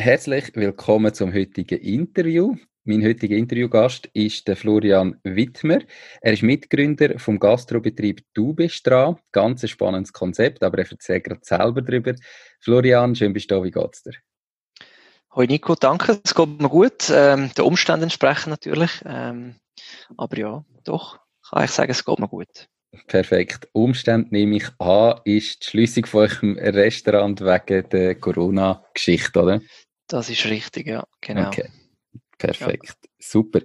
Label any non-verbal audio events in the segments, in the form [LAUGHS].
Herzlich willkommen zum heutigen Interview. Mein heutiger Interviewgast ist der Florian Wittmer. Er ist Mitgründer vom Gastrobetrieb Du bist dran. Ganz ein spannendes Konzept, aber er erzählt gerade selber darüber. Florian, schön bist du da. Wie geht's dir? Hoi Nico, danke. Es geht mir gut. Ähm, den Umständen entsprechen natürlich. Ähm, aber ja, doch, kann ich sagen, es geht mir gut. Perfekt. Umstände nehme ich an, ist die Schließung von eurem Restaurant wegen der Corona-Geschichte, oder? Das ist richtig, ja, genau. Okay. Perfekt, ja. super.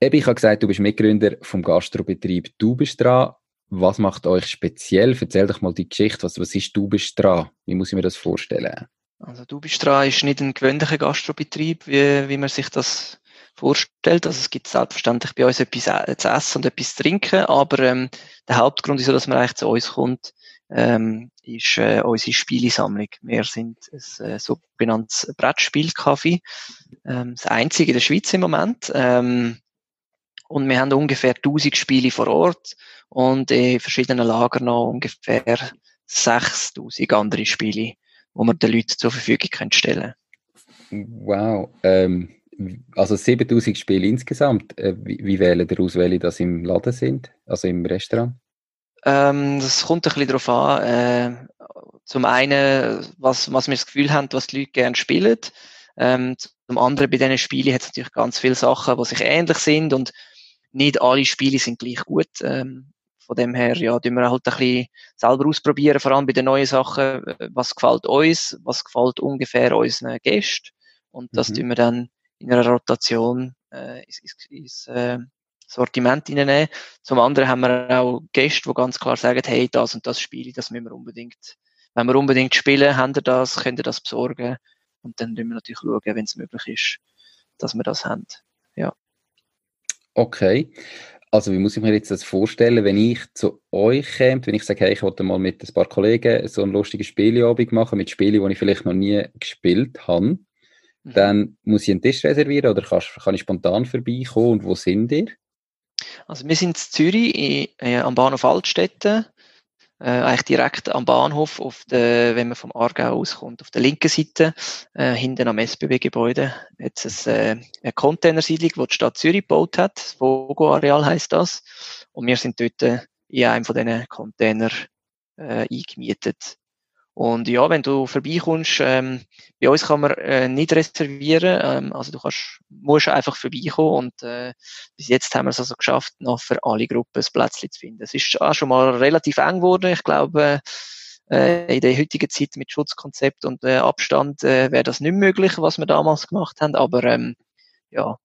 Eben, ich habe gesagt, du bist Mitgründer vom Gastrobetrieb Du bist dran. Was macht euch speziell? Erzähl doch mal die Geschichte. Was, was ist Du bist dran? Wie muss ich mir das vorstellen? Also Du bist dran ist nicht ein gewöhnlicher Gastrobetrieb, wie, wie man sich das vorstellt. Also es gibt selbstverständlich bei uns etwas äh, zu essen und etwas zu trinken, aber ähm, der Hauptgrund, wieso dass man eigentlich zu uns kommt, ähm, ist äh, unsere Spielesammlung. Wir sind ein äh, sogenanntes Brettspielcafé, ähm, das einzige in der Schweiz im Moment. Ähm, und wir haben ungefähr 1000 Spiele vor Ort und in verschiedenen Lagern noch ungefähr 6000 andere Spiele, die wir den Leuten zur Verfügung können stellen Wow. Ähm, also 7000 Spiele insgesamt. Äh, wie, wie wählen ihr aus, welche das im Laden sind, also im Restaurant? Ähm, das kommt ein bisschen darauf an. Äh, zum einen, was, was wir das Gefühl haben, was die Leute gerne spielen. Ähm, zum anderen, bei diesen Spielen hat es natürlich ganz viele Sachen, die sich ähnlich sind und nicht alle Spiele sind gleich gut. Ähm, von dem her, ja, tun wir halt ein bisschen selber ausprobieren, vor allem bei den neuen Sachen, was gefällt uns, was gefällt ungefähr unseren Gästen. Und das mhm. tun wir dann in einer Rotation äh, ins, ins, ins äh, Sortiment hineinnehmen. Zum anderen haben wir auch Gäste, die ganz klar sagen, hey, das und das Spiel, das müssen wir unbedingt, wenn wir unbedingt spielen, haben wir das, können wir das besorgen. Und dann müssen wir natürlich schauen, wenn es möglich ist, dass wir das haben. Ja. Okay. Also wie muss ich mir jetzt das vorstellen, wenn ich zu euch käme, wenn ich sage, hey, ich wollte mal mit ein paar Kollegen so ein lustiges Spieleabend machen, mit Spielen, die ich vielleicht noch nie gespielt habe, mhm. dann muss ich einen Tisch reservieren oder kann, kann ich spontan vorbeikommen und wo sind ihr? Also wir sind in Zürich äh, am Bahnhof Altstätten, äh, eigentlich direkt am Bahnhof, auf der, wenn man vom Aargau auskommt, auf der linken Seite, äh, hinten am SBB-Gebäude, jetzt es, äh, eine Containersiedlung, die die Stadt Zürich gebaut hat, das Vogo-Areal heisst das, und wir sind dort äh, in einem von diesen Container äh, eingemietet. Und ja, wenn du vorbeikommst, ähm, bei uns kann man äh, nicht reservieren, ähm, also du kannst, musst einfach vorbeikommen und äh, bis jetzt haben wir es also geschafft, noch für alle Gruppen ein Plätzchen zu finden. Es ist auch schon mal relativ eng geworden. Ich glaube, äh, in der heutigen Zeit mit Schutzkonzept und äh, Abstand äh, wäre das nicht möglich, was wir damals gemacht haben, aber ähm, ja,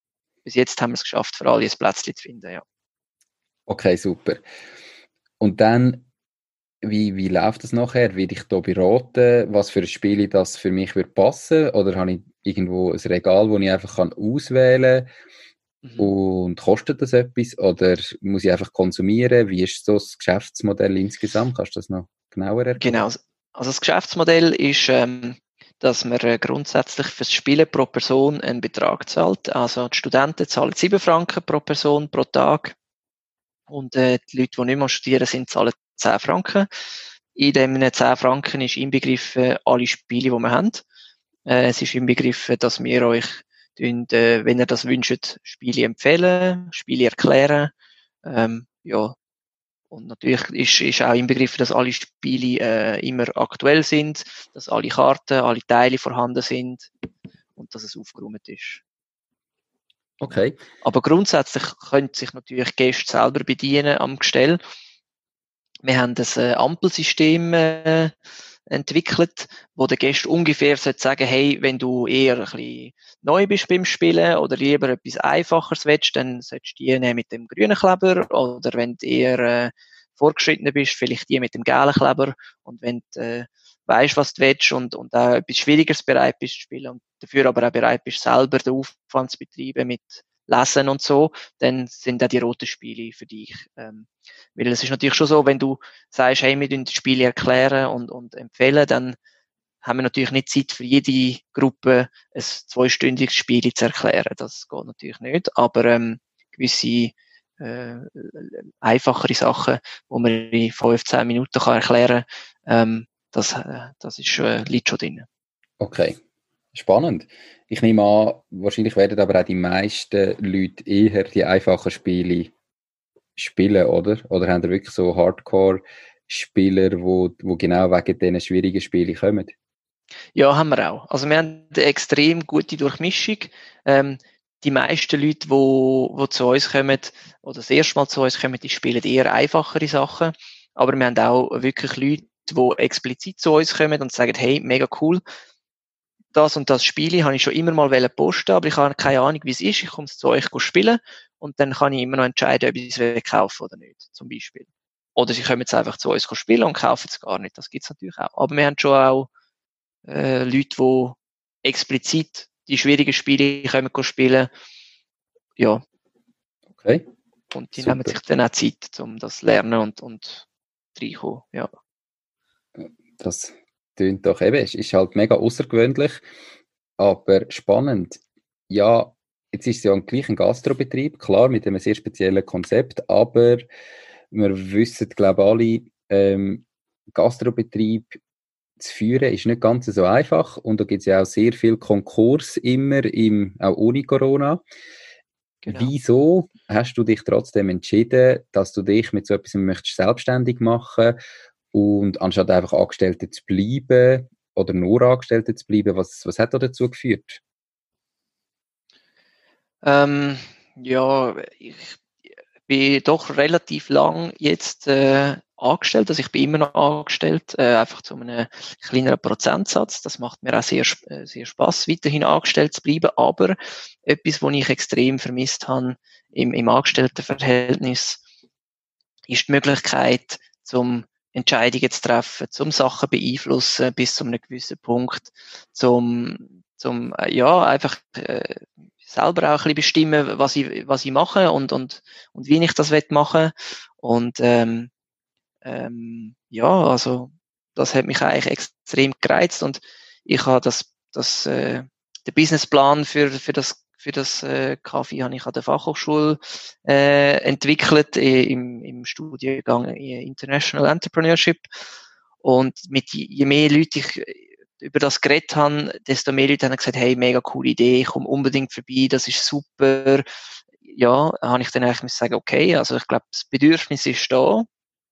bis jetzt haben wir es geschafft, für alle ein Plätzchen zu finden, ja. Okay, super. Und dann wie, wie läuft das nachher? Werde ich da beraten, was für ein Spiel das für mich wird passen? Oder habe ich irgendwo ein Regal, wo ich einfach kann auswählen kann? Mhm. Und kostet das etwas? Oder muss ich einfach konsumieren? Wie ist so das Geschäftsmodell insgesamt? Kannst du das noch genauer erklären? Genau. Also das Geschäftsmodell ist, ähm, dass man äh, grundsätzlich fürs Spielen pro Person einen Betrag zahlt. Also die Studenten zahlen 7 Franken pro Person pro Tag. Und äh, die Leute, die nicht mehr studieren sind, zahlen 10 Franken. In diesen 10 Franken ist inbegriffen alle Spiele, die wir haben. Äh, es ist inbegriffen, dass wir euch, äh, wenn ihr das wünscht, Spiele empfehlen, Spiele erklären. Ähm, ja. Und natürlich ist, ist auch inbegriffen, dass alle Spiele äh, immer aktuell sind, dass alle Karten, alle Teile vorhanden sind und dass es aufgeräumt ist. Okay. Aber grundsätzlich können sich natürlich Gäste selber bedienen am Gestell. Wir haben das äh, Ampelsystem äh, entwickelt, wo der Gast ungefähr sollte sagen, hey, wenn du eher ein bisschen neu bist beim Spielen oder lieber etwas Einfacheres willst, dann solltest du die nehmen mit dem grünen Kleber oder wenn du eher äh, vorgeschritten bist, vielleicht die mit dem gelben Kleber. Und wenn du äh, weißt, was du willst und, und auch etwas Schwierigeres bereit bist zu spielen und dafür aber auch bereit bist, selber den Aufwand zu betreiben mit Lesen und so, dann sind auch die roten Spiele für dich. Ähm, weil es ist natürlich schon so, wenn du sagst, hey, wir die Spiele erklären und, und empfehlen, dann haben wir natürlich nicht Zeit für jede Gruppe ein zweistündiges Spiel zu erklären. Das geht natürlich nicht. Aber ähm, gewisse äh, einfachere Sachen, wo man in 15 Minuten kann erklären kann, ähm, das, äh, das ist, äh, liegt schon drin. Okay, spannend. Ich nehme an, wahrscheinlich werden aber auch die meisten Leute eher die einfachen Spiele spielen, oder? Oder haben ihr wirklich so Hardcore-Spieler, wo, wo genau wegen diesen schwierigen Spielen kommen? Ja, haben wir auch. Also wir haben eine extrem gute Durchmischung. Ähm, die meisten Leute, die wo, wo zu uns kommen, oder das erste Mal zu uns kommen, die spielen eher einfachere Sachen. Aber wir haben auch wirklich Leute, die explizit zu uns kommen und sagen, hey, mega cool, das und das Spiel habe ich schon immer mal posten, aber ich habe keine Ahnung, wie es ist. Ich komme zu euch spielen und dann kann ich immer noch entscheiden, ob ich es kaufen oder nicht, zum Beispiel. Oder sie kommen jetzt einfach zu uns spielen und kaufen es gar nicht. Das gibt es natürlich auch. Aber wir haben schon auch äh, Leute, die explizit die schwierigen Spiele können spielen. Ja. Okay. Und die Super. nehmen sich dann auch Zeit, um das zu lernen und, und reinkommen. Ja. Das tönt doch eben, es ist halt mega außergewöhnlich, aber spannend. Ja, jetzt ist es ja gleich ein Gastrobetrieb, klar, mit einem sehr speziellen Konzept, aber wir wissen, glaube ich, alle, ähm, Gastrobetrieb zu führen ist nicht ganz so einfach und da gibt es ja auch sehr viel Konkurs immer, im, auch ohne Corona. Genau. Wieso hast du dich trotzdem entschieden, dass du dich mit so etwas möchtest selbstständig machen und anstatt einfach Angestellte zu bleiben oder nur Angestellte zu bleiben, was, was hat da dazu geführt? Ähm, ja, ich bin doch relativ lang jetzt äh, angestellt. Also ich bin immer noch angestellt, äh, einfach zu einem kleineren Prozentsatz. Das macht mir auch sehr, äh, sehr Spaß, weiterhin angestellt zu bleiben. Aber etwas, was ich extrem vermisst habe im, im Angestelltenverhältnis, ist die Möglichkeit, zum Entscheidungen zu treffen, zum Sachen beeinflussen bis zu einem gewissen Punkt, zum, zum äh, ja, einfach äh, selber auch ein bisschen bestimmen, was ich, was ich mache und, und, und wie ich das machen. Und ähm, ähm, ja, also das hat mich eigentlich extrem gereizt und ich habe das, das äh, der Businessplan für, für das für das äh, Kaffee habe ich an der Fachhochschule äh, entwickelt äh, im, im Studiengang International Entrepreneurship und mit je mehr Leute ich über das geredet habe, desto mehr Leute haben gesagt, hey, mega coole Idee, ich komme unbedingt vorbei, das ist super. Ja, habe ich dann eigentlich sagen, okay, also ich glaube, das Bedürfnis ist da.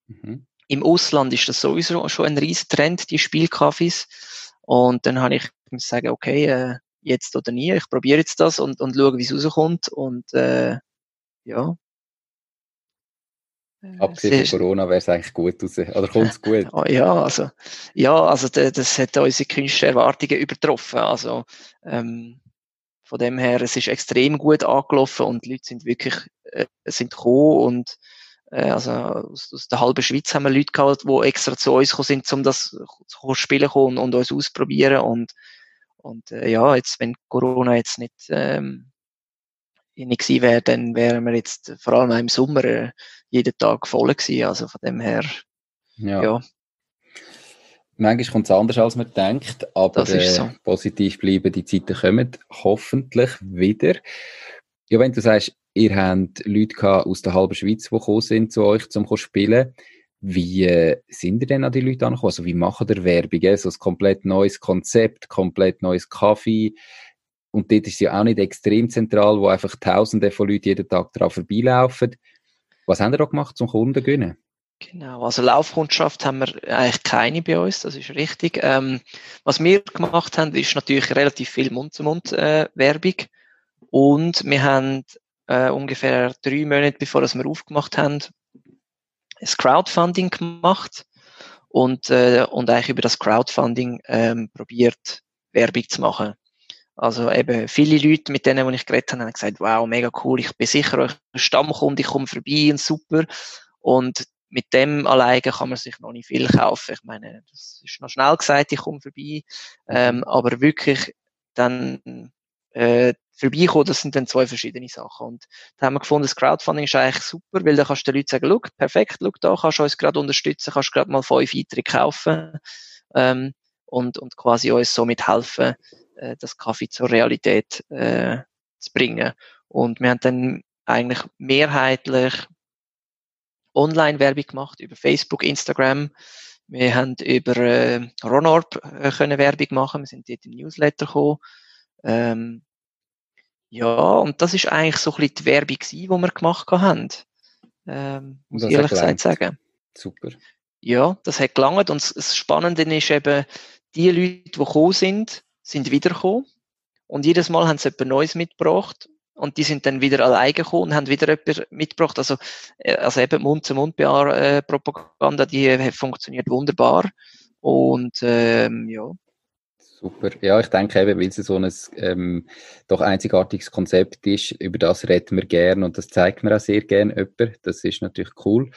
Mhm. Im Ausland ist das sowieso schon ein riesen Trend, die Spielkaffees. Und dann habe ich sagen, okay, äh, jetzt oder nie, ich probiere jetzt das und, und schaue, wie es rauskommt. Und äh, ja. Äh, Abgesehen von Corona wäre es eigentlich gut raus. Oder kommt es gut? [LAUGHS] Ja, also, ja, also das hat unsere künstlichen Erwartungen übertroffen. Also ähm, von dem her, es ist extrem gut angelaufen und die Leute sind wirklich äh, sind gekommen und äh, also aus, aus, der halben Schweiz haben wir Leute gehabt, die extra zu uns gekommen sind, um das zu spielen kommen und uns ausprobieren. Und, und äh, ja, jetzt, wenn Corona jetzt nicht, ähm, nicht gewesen wäre, dann wären wir jetzt vor allem im Sommer äh, jeden Tag voll gewesen. Also von dem her, ja. ja. Manchmal kommt es anders, als man denkt, aber so. äh, positiv bleiben, die Zeiten kommen hoffentlich wieder. Ja, wenn du sagst, Ihr habt Leute aus der halben Schweiz, die gekommen sind zu euch, zum zu spielen. Wie äh, sind ihr denn an die Leute angekommen? Also wie machen ihr Werbung? So ein komplett neues Konzept, komplett neues Kaffee. Und dort ist es ja auch nicht extrem zentral, wo einfach Tausende von Leuten jeden Tag daran vorbeilaufen. Was haben ihr da gemacht zum Kunden gewinnen? Genau, also Laufkundschaft haben wir eigentlich keine bei uns, das ist richtig. Ähm, was wir gemacht haben, ist natürlich relativ viel Mund-zu-Mund-Werbung. Äh, und wir haben äh, ungefähr drei Monate bevor wir aufgemacht haben, ein Crowdfunding gemacht und, äh, und eigentlich über das Crowdfunding ähm, probiert, Werbung zu machen. Also eben viele Leute, mit denen, die ich geredet habe, haben gesagt, wow, mega cool, ich bin sicher euch Stammkunde, ich komme vorbei und super. Und mit dem alleine kann man sich noch nicht viel kaufen. Ich meine, das ist noch schnell gesagt, ich komme vorbei. Ähm, aber wirklich dann äh, vorbeikommen, das sind dann zwei verschiedene Sachen. Und da haben wir gefunden, das Crowdfunding ist eigentlich super, weil da kannst du den Leuten sagen, schau, perfekt, schau da, kannst du uns gerade unterstützen, kannst gerade mal fünf Einträge kaufen ähm, und, und quasi uns somit helfen, äh, das Kaffee zur Realität äh, zu bringen. Und wir haben dann eigentlich mehrheitlich Online-Werbung gemacht über Facebook, Instagram. Wir haben über äh, Ronorp äh, können Werbung machen. Wir sind dort im Newsletter gekommen. Ähm, ja, und das ist eigentlich so ein bisschen die Werbung die wir gemacht haben. Ähm, muss ich ehrlich gesagt sagen. Super. Ja, das hat gelangt. Und das Spannende ist eben, die Leute, die gekommen sind, sind wiedergekommen. Und jedes Mal haben sie etwas Neues mitgebracht. Und die sind dann wieder alleine gekommen und haben wieder etwas mitgebracht. Also, äh, also eben Mund-zu-Mund-Propaganda, die äh, funktioniert wunderbar. Und ähm, ja, Super. Ja, ich denke eben, weil es so ein ähm, doch einzigartiges Konzept ist, über das reden wir gern und das zeigt mir auch sehr gern jemand. Das ist natürlich cool.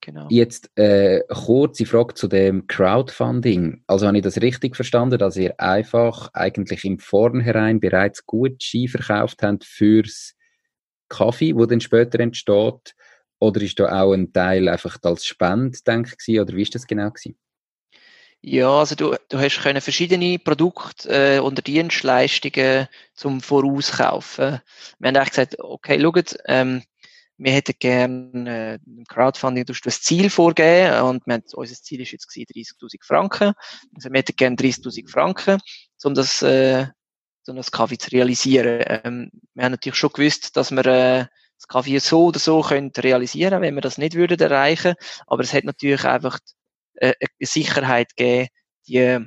Genau. Jetzt äh, kurze Frage zu dem Crowdfunding. Also habe ich das richtig verstanden, dass ihr einfach eigentlich im Vornherein bereits gut Ski verkauft habt fürs Kaffee, wo dann später entsteht? Oder ist da auch ein Teil einfach als Spende, denke ich, oder wie ist das genau gewesen? Ja, also du, du hast können verschiedene Produkte äh, oder Dienstleistungen zum Vorauskaufen. Wir haben eigentlich gesagt, okay, schaut, ähm, wir hätten gerne äh, im Crowdfunding du das Ziel vorgeben und wir haben, unser Ziel ist jetzt 30.000 Franken. Also wir hätten gerne 30.000 Franken, um das, äh, um das Kaffee zu realisieren. Ähm, wir haben natürlich schon gewusst, dass wir äh, das Kaffee so oder so können realisieren, wenn wir das nicht würden erreichen. Aber es hat natürlich einfach eine Sicherheit gegeben, die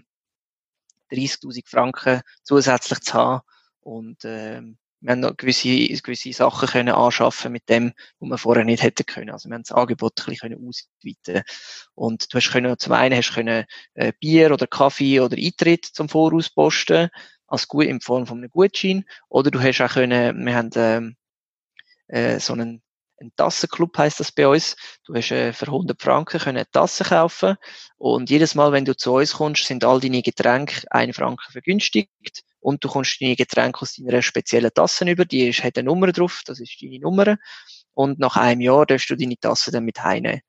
30.000 Franken zusätzlich zu haben und ähm, wir haben noch gewisse, gewisse Sachen können anschaffen mit dem, was wir vorher nicht hätten können. Also wir haben das Angebot ein bisschen ausweiten Und du hast können, zum einen hast können äh, Bier oder Kaffee oder Eintritt zum Voraus posten, als gut in Form von einem Gutschein. Oder du hast auch können, wir haben ähm, äh, so einen ein Tassenclub heißt das bei uns. Du hast äh, für 100 Franken können eine Tasse kaufen und jedes Mal, wenn du zu uns kommst, sind all deine Getränke 1 Franken vergünstigt und du kommst deine Getränke aus deiner speziellen Tasse über, die ist, hat eine Nummer drauf, das ist deine Nummer und nach einem Jahr darfst du deine Tasse dann mit heimnehmen.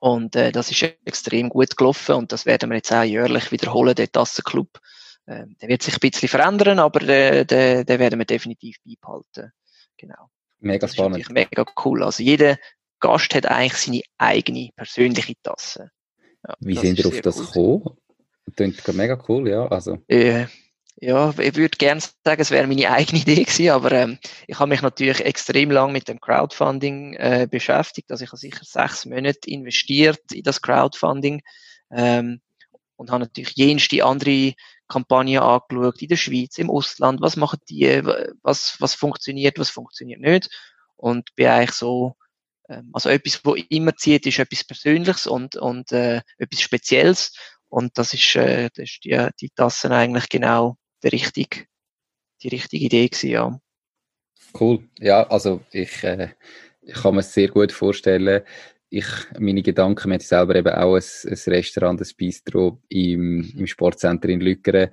Und äh, das ist extrem gut gelaufen und das werden wir jetzt auch jährlich wiederholen, der Tassenclub. Äh, der wird sich ein bisschen verändern, aber den, den, den werden wir definitiv beibehalten. Genau. Mega das spannend. Mega cool. Also jeder Gast hat eigentlich seine eigene persönliche Tasse. Ja, Wie sind ihr auf das gekommen? Das klingt mega cool, ja. Also. Äh, ja, ich würde gerne sagen, es wäre meine eigene Idee gewesen, aber ähm, ich habe mich natürlich extrem lang mit dem Crowdfunding äh, beschäftigt. Also ich habe sicher sechs Monate investiert in das Crowdfunding ähm, und habe natürlich jenste andere Kampagnen angeschaut in der Schweiz, im Ausland. Was machen die? Was, was funktioniert? Was funktioniert nicht? Und bin eigentlich so ähm, also etwas, wo immer zieht, ist etwas Persönliches und, und äh, etwas Spezielles. Und das ist, äh, das ist die, die Tassen eigentlich genau der richtig, die richtige Idee gewesen, ja. Cool. Ja, also ich, äh, ich kann mir sehr gut vorstellen, ich, meine Gedanken, wir haben selber eben auch ein, ein Restaurant, ein Bistro im, im Sportcenter in Lückeren.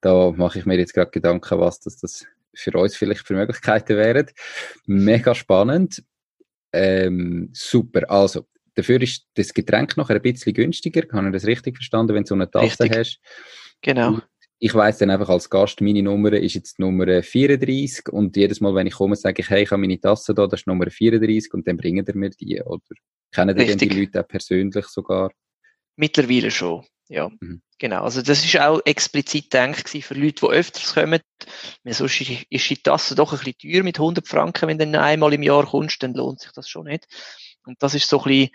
Da mache ich mir jetzt gerade Gedanken, was das, das für uns vielleicht für Möglichkeiten wären. Mega spannend. Ähm, super. Also, dafür ist das Getränk noch ein bisschen günstiger. Kann ich das richtig verstanden, wenn du so eine Tasse richtig. hast? Genau ich weiß dann einfach als Gast, meine Nummer ist jetzt Nummer 34 und jedes Mal, wenn ich komme, sage ich, hey, ich habe meine Tasse da, das ist Nummer 34 und dann bringen die mir die, oder? Kennen die denn die Leute auch persönlich sogar? Mittlerweile schon, ja. Mhm. Genau, also das ist auch explizit gedacht für Leute, die öfters kommen. Sonst ist die Tasse doch ein bisschen teuer mit 100 Franken, wenn du einmal im Jahr kommst, dann lohnt sich das schon nicht. Und das ist so ein bisschen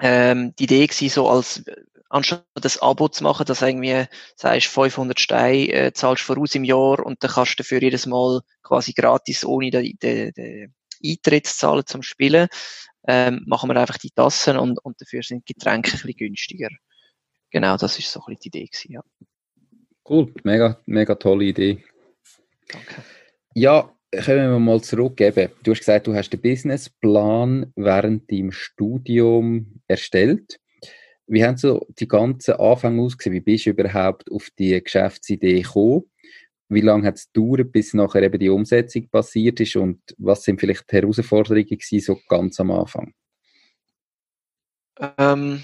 ähm, die Idee gewesen, so als anstatt das Abo zu machen, dass irgendwie sagst 500 Steine äh, zahlst voraus im Jahr und dann kannst du dafür jedes Mal quasi gratis ohne den, den, den Eintritt zu zahlen zum Spielen, ähm, machen wir einfach die Tassen und, und dafür sind Getränke ein bisschen günstiger. Genau, das ist so ein bisschen die Idee gewesen, ja. Cool, mega, mega tolle Idee. Danke. Ja, Können wir mal zurückgeben. Du hast gesagt, du hast den Businessplan während deinem Studium erstellt. Wie haben so die ganzen Anfänge ausgesehen? Wie bist du überhaupt auf die Geschäftsidee gekommen? Wie lange hat es gedauert, bis nachher eben die Umsetzung passiert ist? Und was sind vielleicht die Herausforderungen gewesen, so ganz am Anfang? Ähm,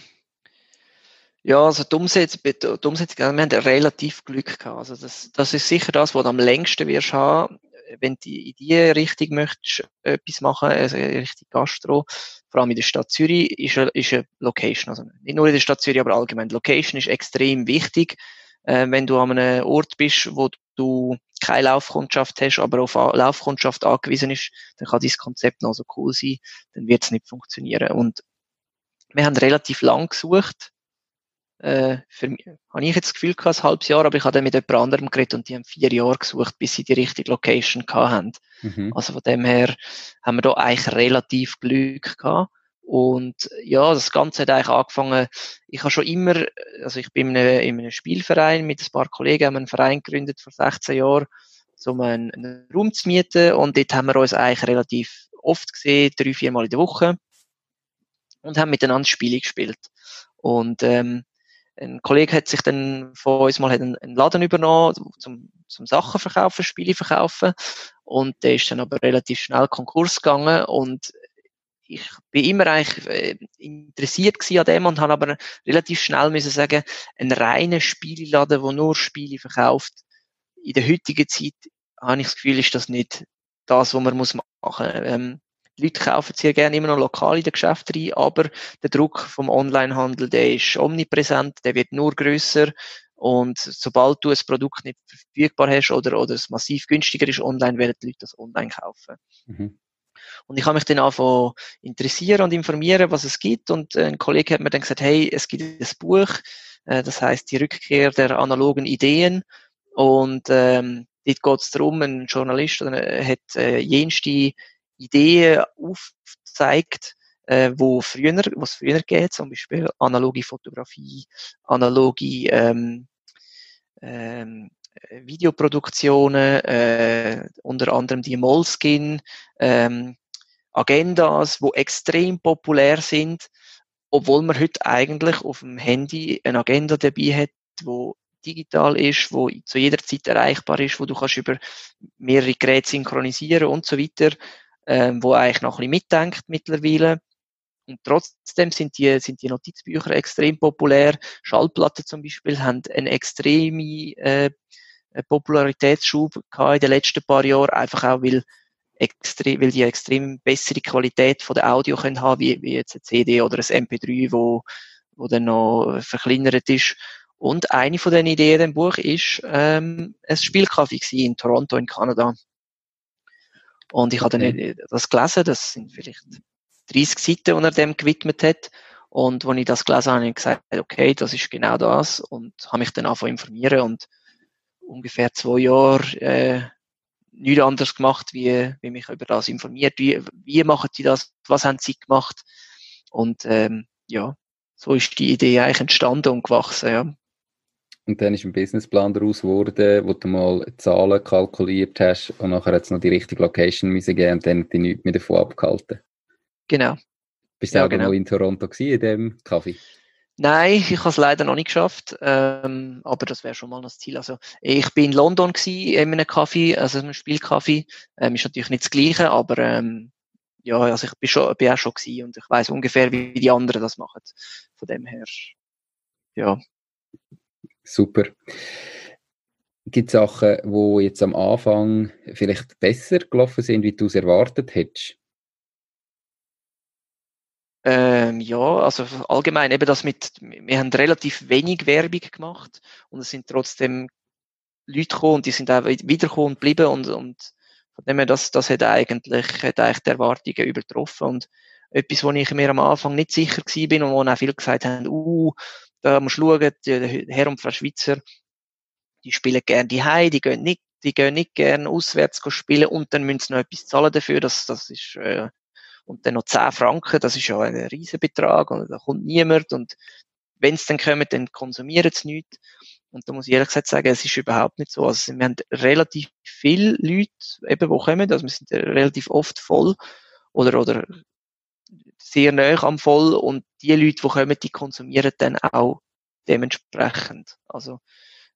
ja, also die Umsetzung, die Umsetzung, wir haben relativ Glück gehabt. Also das, das ist sicher das, was du am längsten wirst haben, wenn du in die Richtung möchtest, etwas machen, also Richtung Gastro, vor allem in der Stadt Zürich, ist eine, ist eine Location. Also nicht nur in der Stadt Zürich, aber allgemein. Location ist extrem wichtig. Äh, wenn du an einem Ort bist, wo du keine Laufkundschaft hast, aber auf Laufkundschaft angewiesen ist, dann kann dieses Konzept noch so cool sein, dann wird es nicht funktionieren. Und wir haben relativ lang gesucht. Äh, für mich habe ich jetzt das Gefühl gehabt, ein halbes Jahr, aber ich habe dann mit jemand anderem geredet und die haben vier Jahre gesucht, bis sie die richtige Location hatten. Mhm. Also von dem her haben wir da eigentlich relativ Glück gehabt. Und ja, das Ganze hat eigentlich angefangen, ich habe schon immer, also ich bin in einem, in einem Spielverein mit ein paar Kollegen, haben einen Verein gegründet vor 16 Jahren, um einen, einen Raum zu mieten und dort haben wir uns eigentlich relativ oft gesehen, drei, vier Mal in der Woche und haben miteinander Spiele gespielt. Und ähm, ein Kollege hat sich dann von uns mal einen, einen Laden übernommen, zum, zum Sachen verkaufen, Spiele verkaufen. Und der ist dann aber relativ schnell Konkurs gegangen und ich bin immer eigentlich äh, interessiert an dem und habe aber relativ schnell müssen sagen, ein reiner Spielladen, der nur Spiele verkauft, in der heutigen Zeit habe ich das Gefühl, ist das nicht das, was man muss machen. Ähm, die Leute kaufen sehr gerne immer noch lokal in den Geschäften rein, aber der Druck vom Onlinehandel, der ist omnipräsent, der wird nur grösser und sobald du ein Produkt nicht verfügbar hast oder, oder es massiv günstiger ist online, werden die Leute das online kaufen. Mhm. Und ich habe mich dann angefangen interessieren und informieren, was es gibt. Und ein Kollege hat mir dann gesagt, hey, es gibt ein Buch, äh, das heißt die Rückkehr der analogen Ideen. Und ähm, dort geht es darum, ein Journalist äh, hat äh, jenste Ideen aufgezeigt, äh, wo früher, was früher geht, zum Beispiel analoge Fotografie, analoge ähm, ähm, Videoproduktionen, äh, unter anderem die Moleskin, ähm, Agendas, wo extrem populär sind, obwohl man heute eigentlich auf dem Handy eine Agenda dabei hat, wo digital ist, wo zu jeder Zeit erreichbar ist, wo du kannst über mehrere Geräte synchronisieren und so weiter ähm, wo eigentlich noch ein bisschen mitdenkt mittlerweile. Und trotzdem sind die, sind die Notizbücher extrem populär. Schallplatten zum Beispiel haben einen extremen äh, Popularitätsschub gehabt in den letzten paar Jahren, einfach auch, weil, extrem, weil die extrem bessere Qualität von der Audio können haben, wie, wie jetzt eine CD oder ein MP3, wo, wo dann noch verkleinert ist. Und eine von den Ideen im Buch ist ähm, ein Spielkaffee in Toronto in Kanada. Und ich habe dann das gelesen, das sind vielleicht 30 Seiten, die er dem gewidmet hat. Und als ich das gelesen habe, habe ich gesagt, okay, das ist genau das. Und habe mich dann angefangen informieren und ungefähr zwei Jahre äh, nichts anderes gemacht, wie, wie mich über das informiert. Wie, wie machen die das? Was haben sie gemacht? Und ähm, ja, so ist die Idee eigentlich entstanden und gewachsen. Ja. Und dann ist ein Businessplan daraus geworden, wo du mal Zahlen kalkuliert hast und nachher es noch die richtige Location müssen geben und dann hat dich nichts mehr davon abgehalten. Genau. Bist du ja, auch genau. mal in Toronto gewesen, in dem Kaffee? Nein, ich habe es leider noch nicht geschafft, ähm, aber das wäre schon mal das Ziel. Also ich bin in London gewesen, in einem Kaffee, also einem Spielkaffee. Ähm, ist natürlich nicht das Gleiche, aber ähm, ja, also ich bin schon, bin auch schon gewesen und ich weiß ungefähr, wie die anderen das machen. Von dem her, ja. Super. Gibt es Sachen, die jetzt am Anfang vielleicht besser gelaufen sind, wie du es erwartet hättest? Ähm, ja, also allgemein eben das mit, wir haben relativ wenig Werbung gemacht und es sind trotzdem Leute gekommen und die sind auch wiedergekommen und geblieben und, und von dem her, das, das hat eigentlich, hat eigentlich die Erwartungen übertroffen und etwas, wo ich mir am Anfang nicht sicher gewesen bin und wo auch viele gesagt haben, uh, da musst du schauen, die Herr und Frau Schweizer, die spielen gerne die Hei, die gehen nicht, die gehen nicht gerne auswärts spielen und dann müssen sie noch etwas zahlen dafür, das, das ist, äh, und dann noch 10 Franken, das ist ja ein Riesenbetrag und da kommt niemand und wenn es dann kommen, dann konsumieren sie nichts. Und da muss ich ehrlich gesagt sagen, es ist überhaupt nicht so. Also wir haben relativ viele Leute, eben, die kommen, also wir sind relativ oft voll oder, oder sehr nah am voll und die Leute, die kommen, die konsumieren dann auch dementsprechend. Also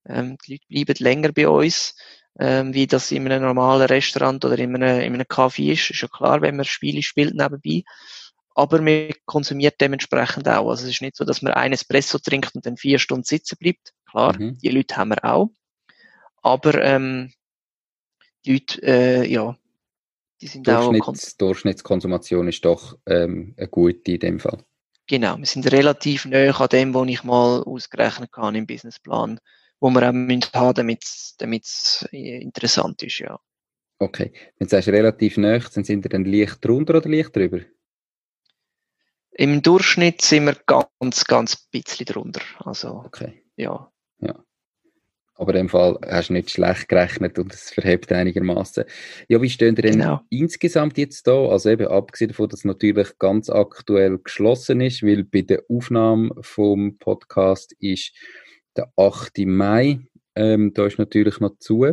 ähm, die Leute bleiben länger bei uns, ähm, wie das in einem normalen Restaurant oder in einem, in einem Café ist. Ist ja klar, wenn man Spiele spielt nebenbei. Aber man konsumiert dementsprechend auch. Also es ist nicht so, dass man ein Espresso trinkt und dann vier Stunden sitzen bleibt. Klar, mhm. die Leute haben wir auch. Aber ähm, die Leute, äh, ja, die sind Durchschnitts, auch... Durchschnittskonsumation ist doch ähm, eine gute in dem Fall. Genau, wir sind relativ näher an dem, was ich mal ausgerechnet kann im Businessplan, wo wir auch müssen haben, damit es interessant ist, ja. Okay, wenn du sagst relativ dann sind wir dann leicht drunter oder leicht drüber? Im Durchschnitt sind wir ganz, ganz bisschen drunter. Also, okay. ja. Ja. Aber in dem Fall hast du nicht schlecht gerechnet und es verhebt einigermaßen. Ja, wie stehen ihr denn genau. insgesamt jetzt da? Also eben abgesehen davon, dass es natürlich ganz aktuell geschlossen ist, weil bei der Aufnahme vom Podcast ist der 8. Mai. Ähm, da ist natürlich noch zu.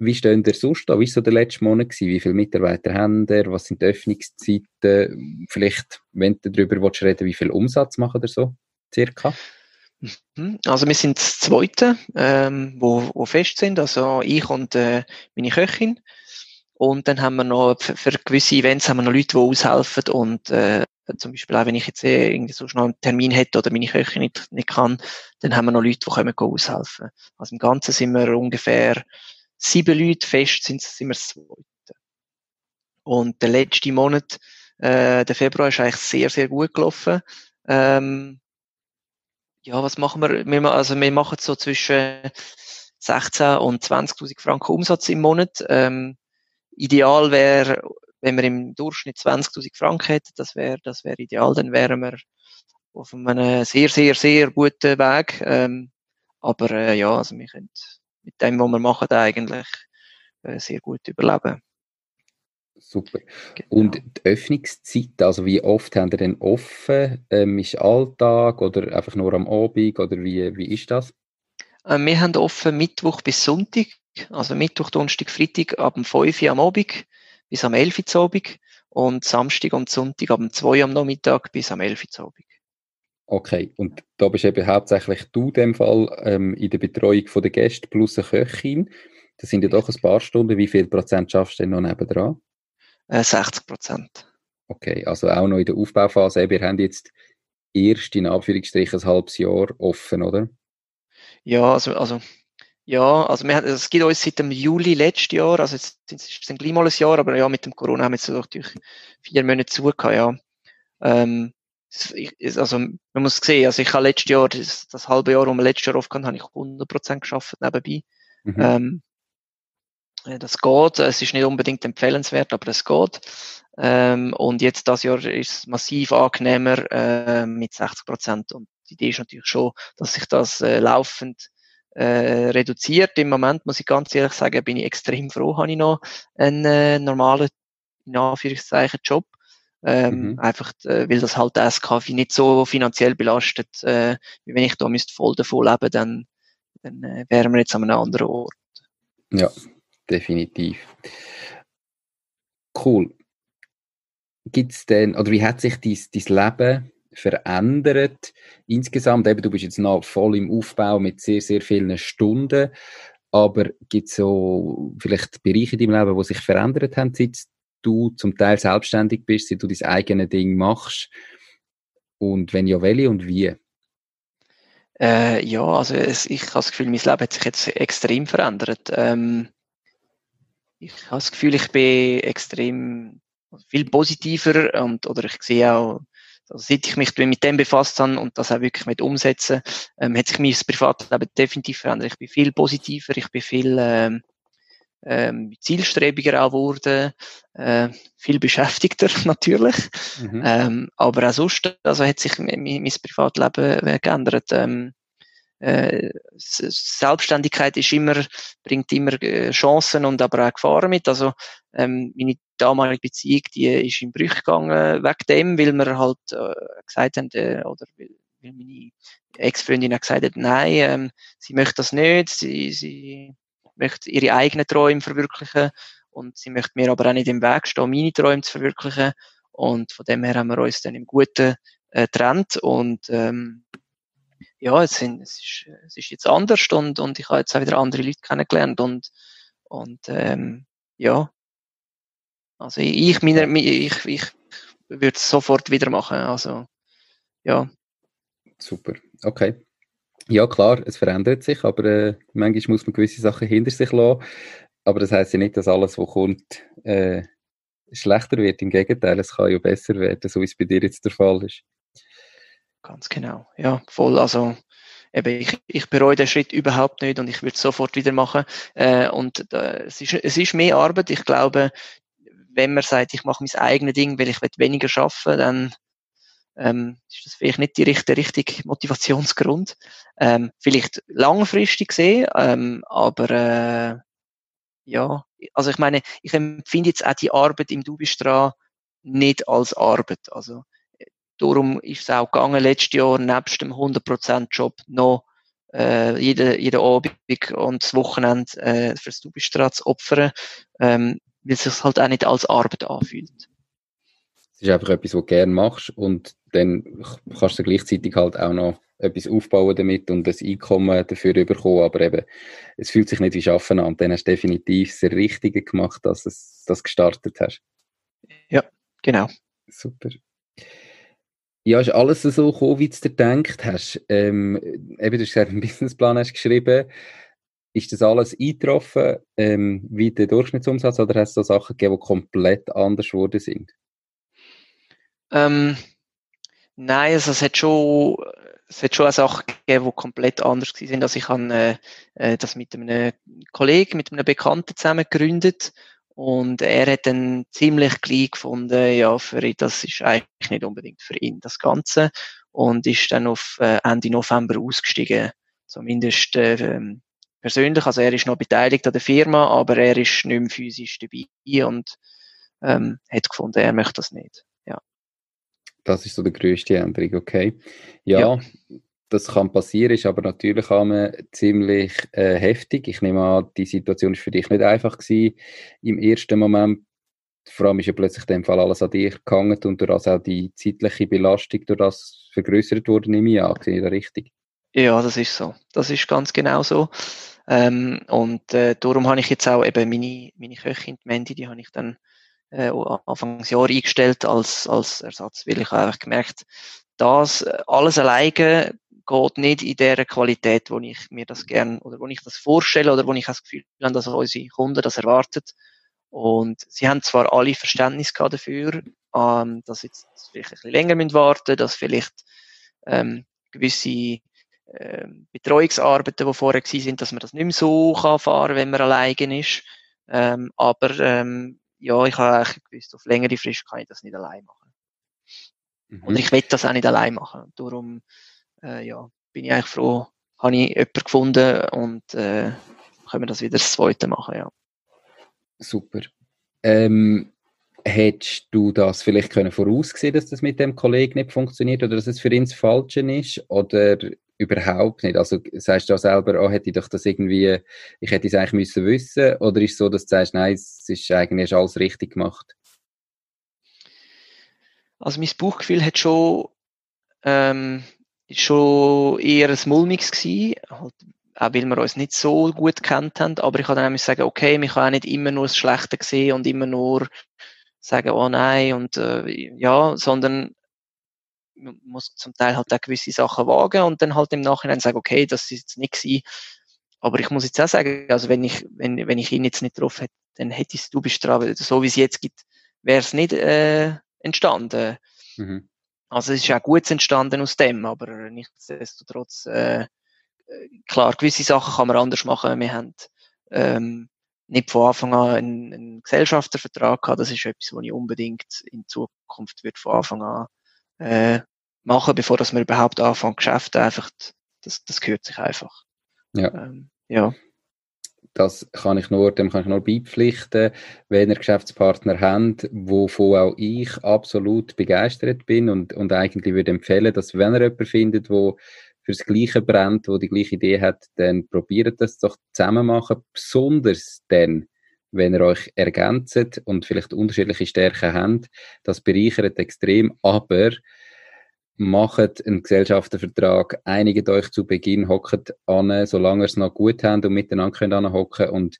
Wie stehen ihr sonst da? Wie war so der letzte Monat? Gewesen? Wie viele Mitarbeiter haben ihr? Was sind die Öffnungszeiten? Vielleicht, wenn du darüber reden willst, wie viel Umsatz machen ihr so? Circa? Mhm. Also wir sind das Zweite, ähm, wo, wo fest sind, also ich und äh, meine Köchin. Und dann haben wir noch, für, für gewisse Events haben wir noch Leute, die aushelfen und äh, zum Beispiel auch wenn ich jetzt äh, irgendwie so schnell einen Termin hätte oder meine Köchin nicht, nicht kann, dann haben wir noch Leute, die können aushelfen. Also im Ganzen sind wir ungefähr sieben Leute fest, sind, sind wir Zweite. Und der letzte Monat, äh, der Februar, ist eigentlich sehr, sehr gut gelaufen. Ähm, ja, was machen wir? wir also wir machen so zwischen 16 und 20.000 Franken Umsatz im Monat. Ähm, ideal wäre, wenn wir im Durchschnitt 20.000 Franken hätten, das wäre das wäre ideal, dann wären wir auf einem sehr, sehr, sehr guten Weg. Ähm, aber äh, ja, also wir können mit dem, was wir machen, eigentlich äh, sehr gut überleben. Super. Genau. Und die Öffnungszeit, also wie oft haben ihr denn offen? Ähm, ist Alltag oder einfach nur am Abend oder wie, wie ist das? Äh, wir haben offen Mittwoch bis Sonntag, also Mittwoch, Donnerstag, Freitag ab dem 5 Uhr am Abend bis am 11 Uhr Abend und Samstag und Sonntag ab dem 2 Uhr am Nachmittag bis am 11 Uhr Abend. Okay, und da bist eben hauptsächlich du in dem Fall ähm, in der Betreuung der Gäste plus eine Köchin. Das sind ja doch ein paar Stunden. Wie viel Prozent schaffst du denn noch nebendran? 60 äh, Prozent. Okay, also auch noch in der Aufbauphase. Wir haben jetzt erst in Anführungsstrichen ein halbes Jahr offen, oder? Ja, also, also ja, also wir, also es gibt uns seit dem Juli letztes Jahr, also jetzt ist es dann gleich mal ein Jahr, aber ja, mit dem Corona haben wir jetzt natürlich vier Monate zugehört, ja. Ähm, also man muss sehen, also ich habe letztes Jahr, das, das halbe Jahr, wo wir letztes Jahr aufgehört habe ich 100% geschafft nebenbei. Mhm. Ähm, das geht. Es ist nicht unbedingt empfehlenswert, aber es geht. Ähm, und jetzt das Jahr ist es massiv angenehmer äh, mit 60 Prozent. Und die Idee ist natürlich schon, dass sich das äh, laufend äh, reduziert. Im Moment muss ich ganz ehrlich sagen, bin ich extrem froh, habe ich noch einen äh, normalen, in Anführungszeichen, Job. Ähm, mhm. Einfach, äh, weil das halt das SKF nicht so finanziell belastet. Äh, wenn ich da müsste voll davon leben, dann, dann äh, wären wir jetzt an einem anderen Ort. Ja, definitiv. Cool. Gibt es denn, oder wie hat sich dein, dein Leben verändert insgesamt? Eben, du bist jetzt noch voll im Aufbau mit sehr, sehr vielen Stunden, aber gibt es so vielleicht Bereiche in deinem Leben, die sich verändert haben, seit du zum Teil selbstständig bist, seit du dein eigenes Ding machst? Und wenn ja, welche und wie? Äh, ja, also es, ich habe das Gefühl, mein Leben hat sich jetzt extrem verändert. Ähm, ich habe das Gefühl, ich bin extrem viel positiver und oder ich sehe auch, seit ich mich mit dem befasst habe und das auch wirklich mit umsetzen, ähm, hat sich mein Privatleben definitiv verändert. Ich bin viel positiver, ich bin viel ähm, ähm, zielstrebiger auch geworden, äh, viel beschäftigter [LAUGHS] natürlich, mhm. ähm, aber auch sonst, also hat sich mein, mein Privatleben äh, geändert. Ähm, äh, Selbstständigkeit ist immer, bringt immer äh, Chancen und aber auch Gefahren mit. Also ähm, meine damalige Beziehung, die ist in Brüche gegangen wegen dem, weil wir halt äh, gesagt haben, äh, oder weil meine Ex-Freundin hat gesagt hat, nein, ähm, sie möchte das nicht, sie, sie möchte ihre eigenen Träume verwirklichen und sie möchte mir aber auch nicht im Weg stehen, meine Träume zu verwirklichen. Und von dem her haben wir uns dann im Guten äh, trennt und ähm, ja, es, sind, es, ist, es ist jetzt anders und, und ich habe jetzt auch wieder andere Leute kennengelernt und, und ähm, ja, also ich, meine, ich, ich würde es sofort wieder machen, also ja. Super, okay. Ja, klar, es verändert sich, aber äh, manchmal muss man gewisse Sachen hinter sich lassen. Aber das heißt ja nicht, dass alles, was kommt, äh, schlechter wird. Im Gegenteil, es kann ja besser werden, so wie es bei dir jetzt der Fall ist. Ganz genau, ja, voll. Also eben, ich, ich bereue den Schritt überhaupt nicht und ich würde es sofort wieder machen. Äh, und äh, es, ist, es ist mehr Arbeit. Ich glaube, wenn man sagt, ich mache mein eigenes Ding, weil ich weniger arbeiten dann ähm, ist das vielleicht nicht die richtige, Motivationsgrund. Ähm, vielleicht langfristig gesehen, ähm, aber äh, ja, also ich meine, ich empfinde jetzt auch die Arbeit im Dubistra nicht als Arbeit. Also darum ist es auch gegangen, letztes Jahr nebst dem 100% Job noch äh, jeden, jeden Abend und das Wochenende äh, fürs Dubistra zu opfern, ähm, weil es sich halt auch nicht als Arbeit anfühlt. Es ist einfach etwas, was du gerne machst und dann kannst du gleichzeitig halt auch noch etwas aufbauen damit und das Einkommen dafür bekommen, aber eben, es fühlt sich nicht wie Schaffen an und dann hast du definitiv das Richtige gemacht, dass du das gestartet hast. Ja, genau. Super. Ja, ist alles so gekommen, wie du dir gedacht hast? Ähm, eben, du hast gesagt, einen Businessplan hast geschrieben. Ist das alles eingetroffen, ähm, wie der Durchschnittsumsatz, oder hast du so Sachen gegeben, die komplett anders geworden sind? Ähm, nein, also es hat schon, es hat schon eine Sache gegeben, die komplett anders sind. Also ich habe äh, äh, das mit einem Kollegen, mit einem Bekannten zusammen gegründet und er hat dann ziemlich gleich gefunden, ja, für ihn, das ist eigentlich nicht unbedingt für ihn das Ganze und ist dann auf äh, Ende November ausgestiegen, zumindest äh, persönlich. Also er ist noch beteiligt an der Firma, aber er ist nicht mehr physisch dabei und ähm, hat gefunden, er möchte das nicht. Das ist so die größte Änderung, okay. Ja, ja, das kann passieren, ist aber natürlich auch ziemlich äh, heftig. Ich nehme an, die Situation ist für dich nicht einfach gewesen im ersten Moment. Vor allem ist ja plötzlich in dem Fall alles an dich gehangen und durch das auch die zeitliche Belastung durch das vergrößert wurde, nehme ich an. Sehe ich da richtig? Ja, das ist so. Das ist ganz genau so. Ähm, und äh, darum habe ich jetzt auch eben meine, meine Köchin, die Mandy, die habe ich dann äh, Anfangsjahr eingestellt als, als Ersatz, weil ich einfach gemerkt, das äh, alles alleine geht nicht in der Qualität, wo ich mir das gern oder wo ich das vorstelle oder wo ich das Gefühl habe, dass unsere Kunden das erwartet. Und sie haben zwar alle Verständnis gehabt dafür, ähm, dass jetzt vielleicht ein bisschen länger müssen warten, dass vielleicht ähm, gewisse ähm, Betreuungsarbeiten, die vorher gewesen sind, dass man das nicht mehr so kann fahren, wenn man alleine ist. Ähm, aber ähm, ja, ich habe eigentlich gewusst, auf längere Frist kann ich das nicht allein machen. Mhm. Und ich will das auch nicht allein machen. Darum, äh, ja, bin ich eigentlich froh, habe ich jemanden gefunden und äh, können wir das wieder das zweite machen, ja. Super. Ähm, hättest du das vielleicht können voraussehen, dass das mit dem Kollegen nicht funktioniert oder dass es für ihn das Falsche ist? Oder überhaupt nicht. Also sagst du auch selber, oh, hätte ich doch das irgendwie, ich hätte es eigentlich müssen wissen, oder ist es so, dass du sagst, nein, es ist eigentlich alles richtig gemacht? Also mein Bauchgefühl hat schon, ähm, schon eher ein mulmiges gewesen, halt, auch weil wir uns nicht so gut kennt haben, aber ich kann dann sagen, okay, man kann auch nicht immer nur das Schlechte sehen und immer nur sagen, oh nein, und äh, ja, sondern man muss zum Teil halt auch gewisse Sachen wagen und dann halt im Nachhinein sagen, okay, das ist jetzt nicht gewesen. Aber ich muss jetzt auch sagen, also wenn ich, wenn, wenn ich ihn jetzt nicht drauf hätte, dann hätte ich es du bestraft. So wie es jetzt gibt, wäre es nicht äh, entstanden. Mhm. Also es ist auch gut entstanden aus dem, aber nichtsdestotrotz, äh, klar, gewisse Sachen kann man anders machen. Wir haben ähm, nicht von Anfang an einen, einen Gesellschaftervertrag gehabt. Das ist etwas, was ich unbedingt in Zukunft wird von Anfang an äh, machen, bevor dass man überhaupt anfängt, Geschäfte einfach, das, das gehört sich einfach. Ja. Ähm, ja. Das kann ich nur, dem kann ich nur beipflichten, wenn ihr Geschäftspartner habt, wovon auch ich absolut begeistert bin und, und eigentlich würde empfehlen, dass wenn ihr jemanden findet, wo fürs Gleiche brennt, wo die gleiche Idee hat, dann probiert das doch zusammen machen, besonders dann, wenn ihr euch ergänzt und vielleicht unterschiedliche Stärken habt. Das bereichert extrem, aber macht einen Gesellschaftervertrag, einigt euch zu Beginn, hockt an, solange ihr es noch gut habt und miteinander könnt anhocken und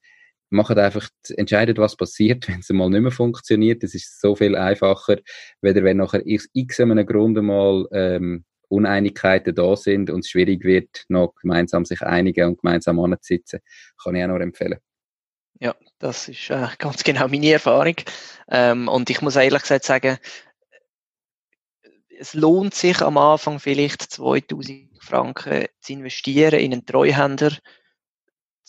macht einfach, entscheidet, was passiert, [LAUGHS] wenn es mal nicht mehr funktioniert. Das ist so viel einfacher, weder wenn nachher x, x einem Grund mal ähm, Uneinigkeiten da sind und es schwierig wird, noch gemeinsam sich einigen und gemeinsam anzusitzen. Kann ich auch noch empfehlen. Ja, das ist äh, [LAUGHS] ganz genau meine Erfahrung. Ähm, und ich muss ehrlich gesagt sagen, es lohnt sich am Anfang vielleicht 2000 Franken zu investieren in einen Treuhänder,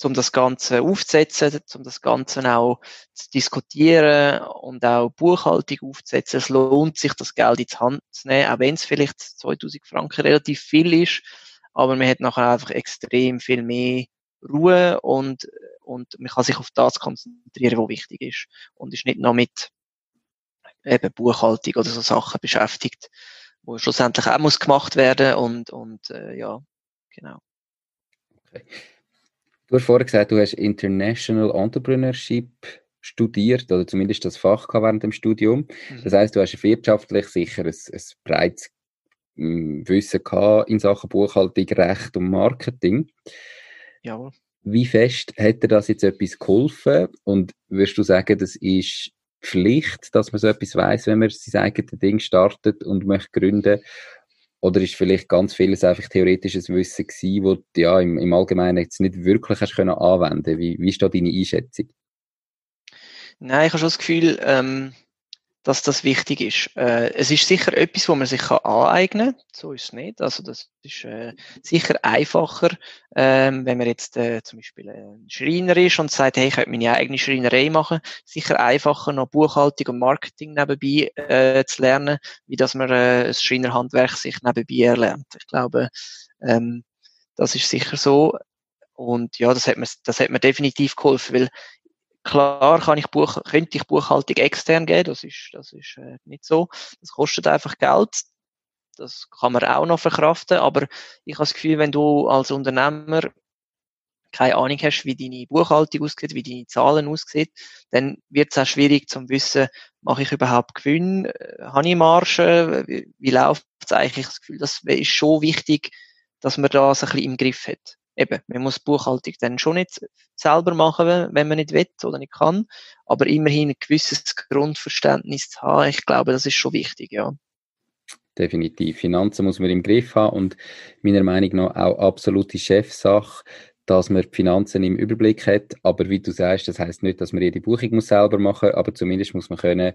um das Ganze aufzusetzen, um das Ganze auch zu diskutieren und auch Buchhaltung aufzusetzen. Es lohnt sich, das Geld in die Hand zu nehmen, auch wenn es vielleicht 2000 Franken relativ viel ist, aber man hat nachher einfach extrem viel mehr Ruhe und, und man kann sich auf das konzentrieren, was wichtig ist und ist nicht noch mit eben Buchhaltung oder so Sachen beschäftigt, wo schlussendlich auch muss gemacht werden und, und äh, ja, genau. Okay. Du hast vorher gesagt, du hast International Entrepreneurship studiert oder zumindest das Fach während dem Studium. Mhm. Das heißt, du hast wirtschaftlich sicher ein, ein breites hm, Wissen gehabt in Sachen Buchhaltung, Recht und Marketing. Jawohl. Wie fest hat dir das jetzt etwas geholfen? Und würdest du sagen, das ist Pflicht, dass man so etwas weiß, wenn man sein eigenes Ding startet und möchte gründen? Oder ist vielleicht ganz vieles einfach theoretisches Wissen gewesen, wo du ja im, im Allgemeinen jetzt nicht wirklich hast können anwenden? Wie, wie ist da deine Einschätzung? Nein, ich habe schon das Gefühl, ähm, dass das wichtig ist. Äh, es ist sicher etwas, wo man sich kann aneignen kann. So ist es nicht. Also das ist äh, sicher einfacher, ähm, wenn man jetzt äh, zum Beispiel ein Schreiner ist und sagt, hey, ich könnte meine eigene Schreinerei machen. Sicher einfacher, noch Buchhaltung und Marketing nebenbei äh, zu lernen, wie dass man äh, das Schreinerhandwerk sich nebenbei erlernt. Ich glaube, ähm, das ist sicher so. Und ja, das hat mir, das hat mir definitiv geholfen, weil Klar kann ich Buch, könnte ich Buchhaltung extern geben, das ist, das ist äh, nicht so. Das kostet einfach Geld. Das kann man auch noch verkraften, aber ich habe das Gefühl, wenn du als Unternehmer keine Ahnung hast, wie deine Buchhaltung aussieht, wie deine Zahlen aussieht, dann wird es auch schwierig zu wissen, mache ich überhaupt Gewinn, äh, habe ich Marge, wie, wie läuft es eigentlich? Das Gefühl, das ist schon wichtig, dass man das ein bisschen im Griff hat eben, man muss Buchhaltung dann schon nicht selber machen, wenn man nicht will oder nicht kann, aber immerhin ein gewisses Grundverständnis zu haben, ich glaube, das ist schon wichtig, ja. Definitiv. Finanzen muss man im Griff haben und meiner Meinung nach auch absolute Chefsache, dass man die Finanzen im Überblick hat. Aber wie du sagst, das heißt nicht, dass man jede Buchung muss selber machen, aber zumindest muss man können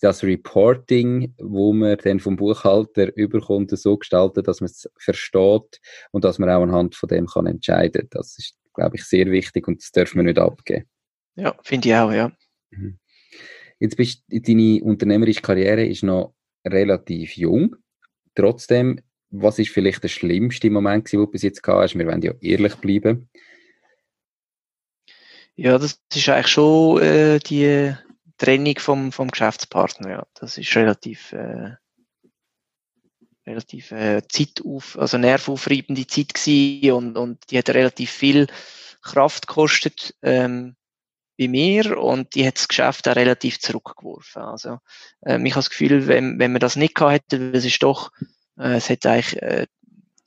das Reporting, wo man dann vom Buchhalter überkommt, so gestalten, dass man es versteht und dass man auch anhand von dem kann entscheiden. Das ist, glaube ich, sehr wichtig und das dürfen wir nicht abgeben. Ja, finde ich auch, ja. Mhm. Jetzt bist deine unternehmerische Karriere ist noch relativ jung. Trotzdem, was ist vielleicht der schlimmste Moment, den du bis jetzt gehabt hast? Wir wollen ja ehrlich bleiben. Ja, das ist eigentlich schon äh, die Trennung vom, vom Geschäftspartner, ja. Das ist relativ, äh, relativ äh, zeitauf, also nervaufreibende Zeit gewesen und, und die hat relativ viel Kraft gekostet ähm, bei mir und die hat das Geschäft auch relativ zurückgeworfen. Also ähm, ich habe das Gefühl, wenn, wenn man das nicht gehabt hätte, es ist doch, äh, es hat eigentlich äh,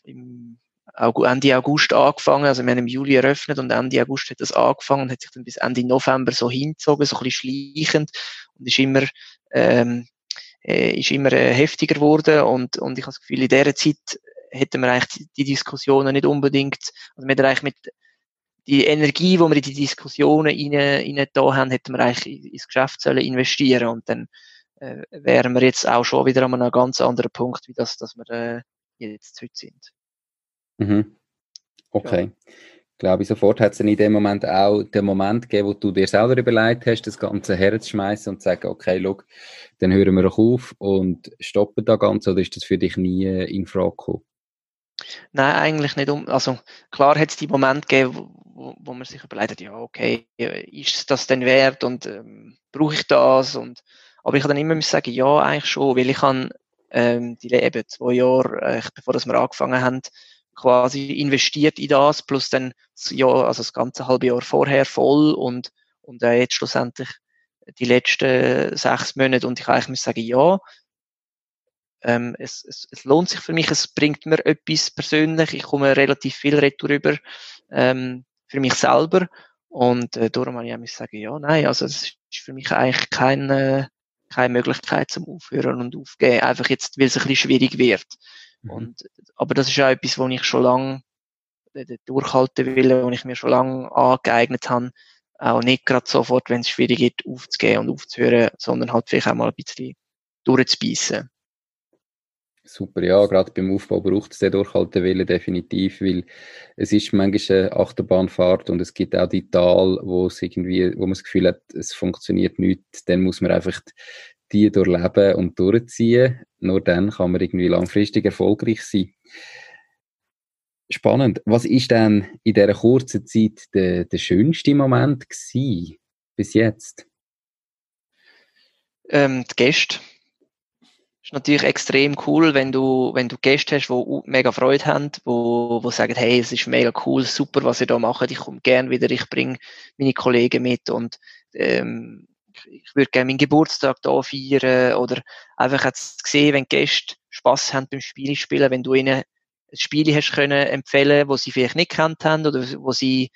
im Ende August angefangen, also wir haben im Juli eröffnet und Ende August hat das angefangen und hat sich dann bis Ende November so hingezogen, so ein bisschen schleichend und ist immer, ähm, äh, ist immer äh, heftiger geworden und, und ich habe das Gefühl, in dieser Zeit hätten wir eigentlich die Diskussionen nicht unbedingt, also wir hätten eigentlich mit die Energie, die wir in die Diskussionen rein da haben, hätten wir eigentlich ins Geschäft sollen investieren und dann äh, wären wir jetzt auch schon wieder an einem ganz anderen Punkt, wie das, dass wir äh, jetzt heute sind. Mhm. Okay. Ja. Glaube ich sofort. Hat es in dem Moment auch den Moment gegeben, wo du dir selber überlegt hast, das Ganze herzuschmeißen und zu sagen, okay, look, dann hören wir doch auf und stoppen da ganz, oder ist das für dich nie in Frage gekommen? Nein, eigentlich nicht. Um, also klar hat es die Momente gegeben, wo, wo man sich überlegt, ja, okay, ist das denn wert und ähm, brauche ich das? Und, aber ich habe dann immer müssen sagen, ja, eigentlich schon, weil ich habe ähm, die eben zwei Jahre, äh, bevor das wir angefangen haben, quasi investiert in das, plus dann das Jahr, also das ganze halbe Jahr vorher voll und, und äh, jetzt schlussendlich die letzten sechs Monate. Und ich eigentlich muss sagen, ja, ähm, es, es, es lohnt sich für mich, es bringt mir etwas persönlich, ich komme relativ viel Retour über ähm, für mich selber. Und äh, darum habe ich auch sagen, ja, nein, also es ist für mich eigentlich keine, keine Möglichkeit zum Aufhören und Aufgeben, einfach jetzt, weil es ein bisschen schwierig wird. Mhm. Und, aber das ist auch etwas, wo ich schon lange durchhalten will, wo ich mir schon lange angeeignet habe, auch nicht gerade sofort, wenn es schwierig ist, aufzugehen und aufzuhören, sondern halt vielleicht auch mal ein bisschen durchzubeissen. Super, ja, gerade beim Aufbau braucht es den Durchhaltewillen definitiv, weil es ist manchmal eine Achterbahnfahrt und es gibt auch die Tal, wo es irgendwie, wo man das Gefühl hat, es funktioniert nicht, dann muss man einfach die durchleben und durchziehen. Nur dann kann man irgendwie langfristig erfolgreich sein. Spannend. Was ist denn in dieser kurzen Zeit der, der schönste Moment gewesen, bis jetzt? Ähm, die Gäste ist natürlich extrem cool, wenn du, wenn du Gäste hast, die mega Freude haben, wo, wo sagen, hey, es ist mega cool, super, was ihr da macht, ich komme gern wieder, ich bringe meine Kollegen mit und ähm, ich würde gerne meinen Geburtstag da feiern oder einfach jetzt gesehen, wenn Gäste Spaß haben beim Spiel spielen, wenn du ihnen ein Spiel hast können empfehlen, wo sie vielleicht nicht kennt haben oder wo sie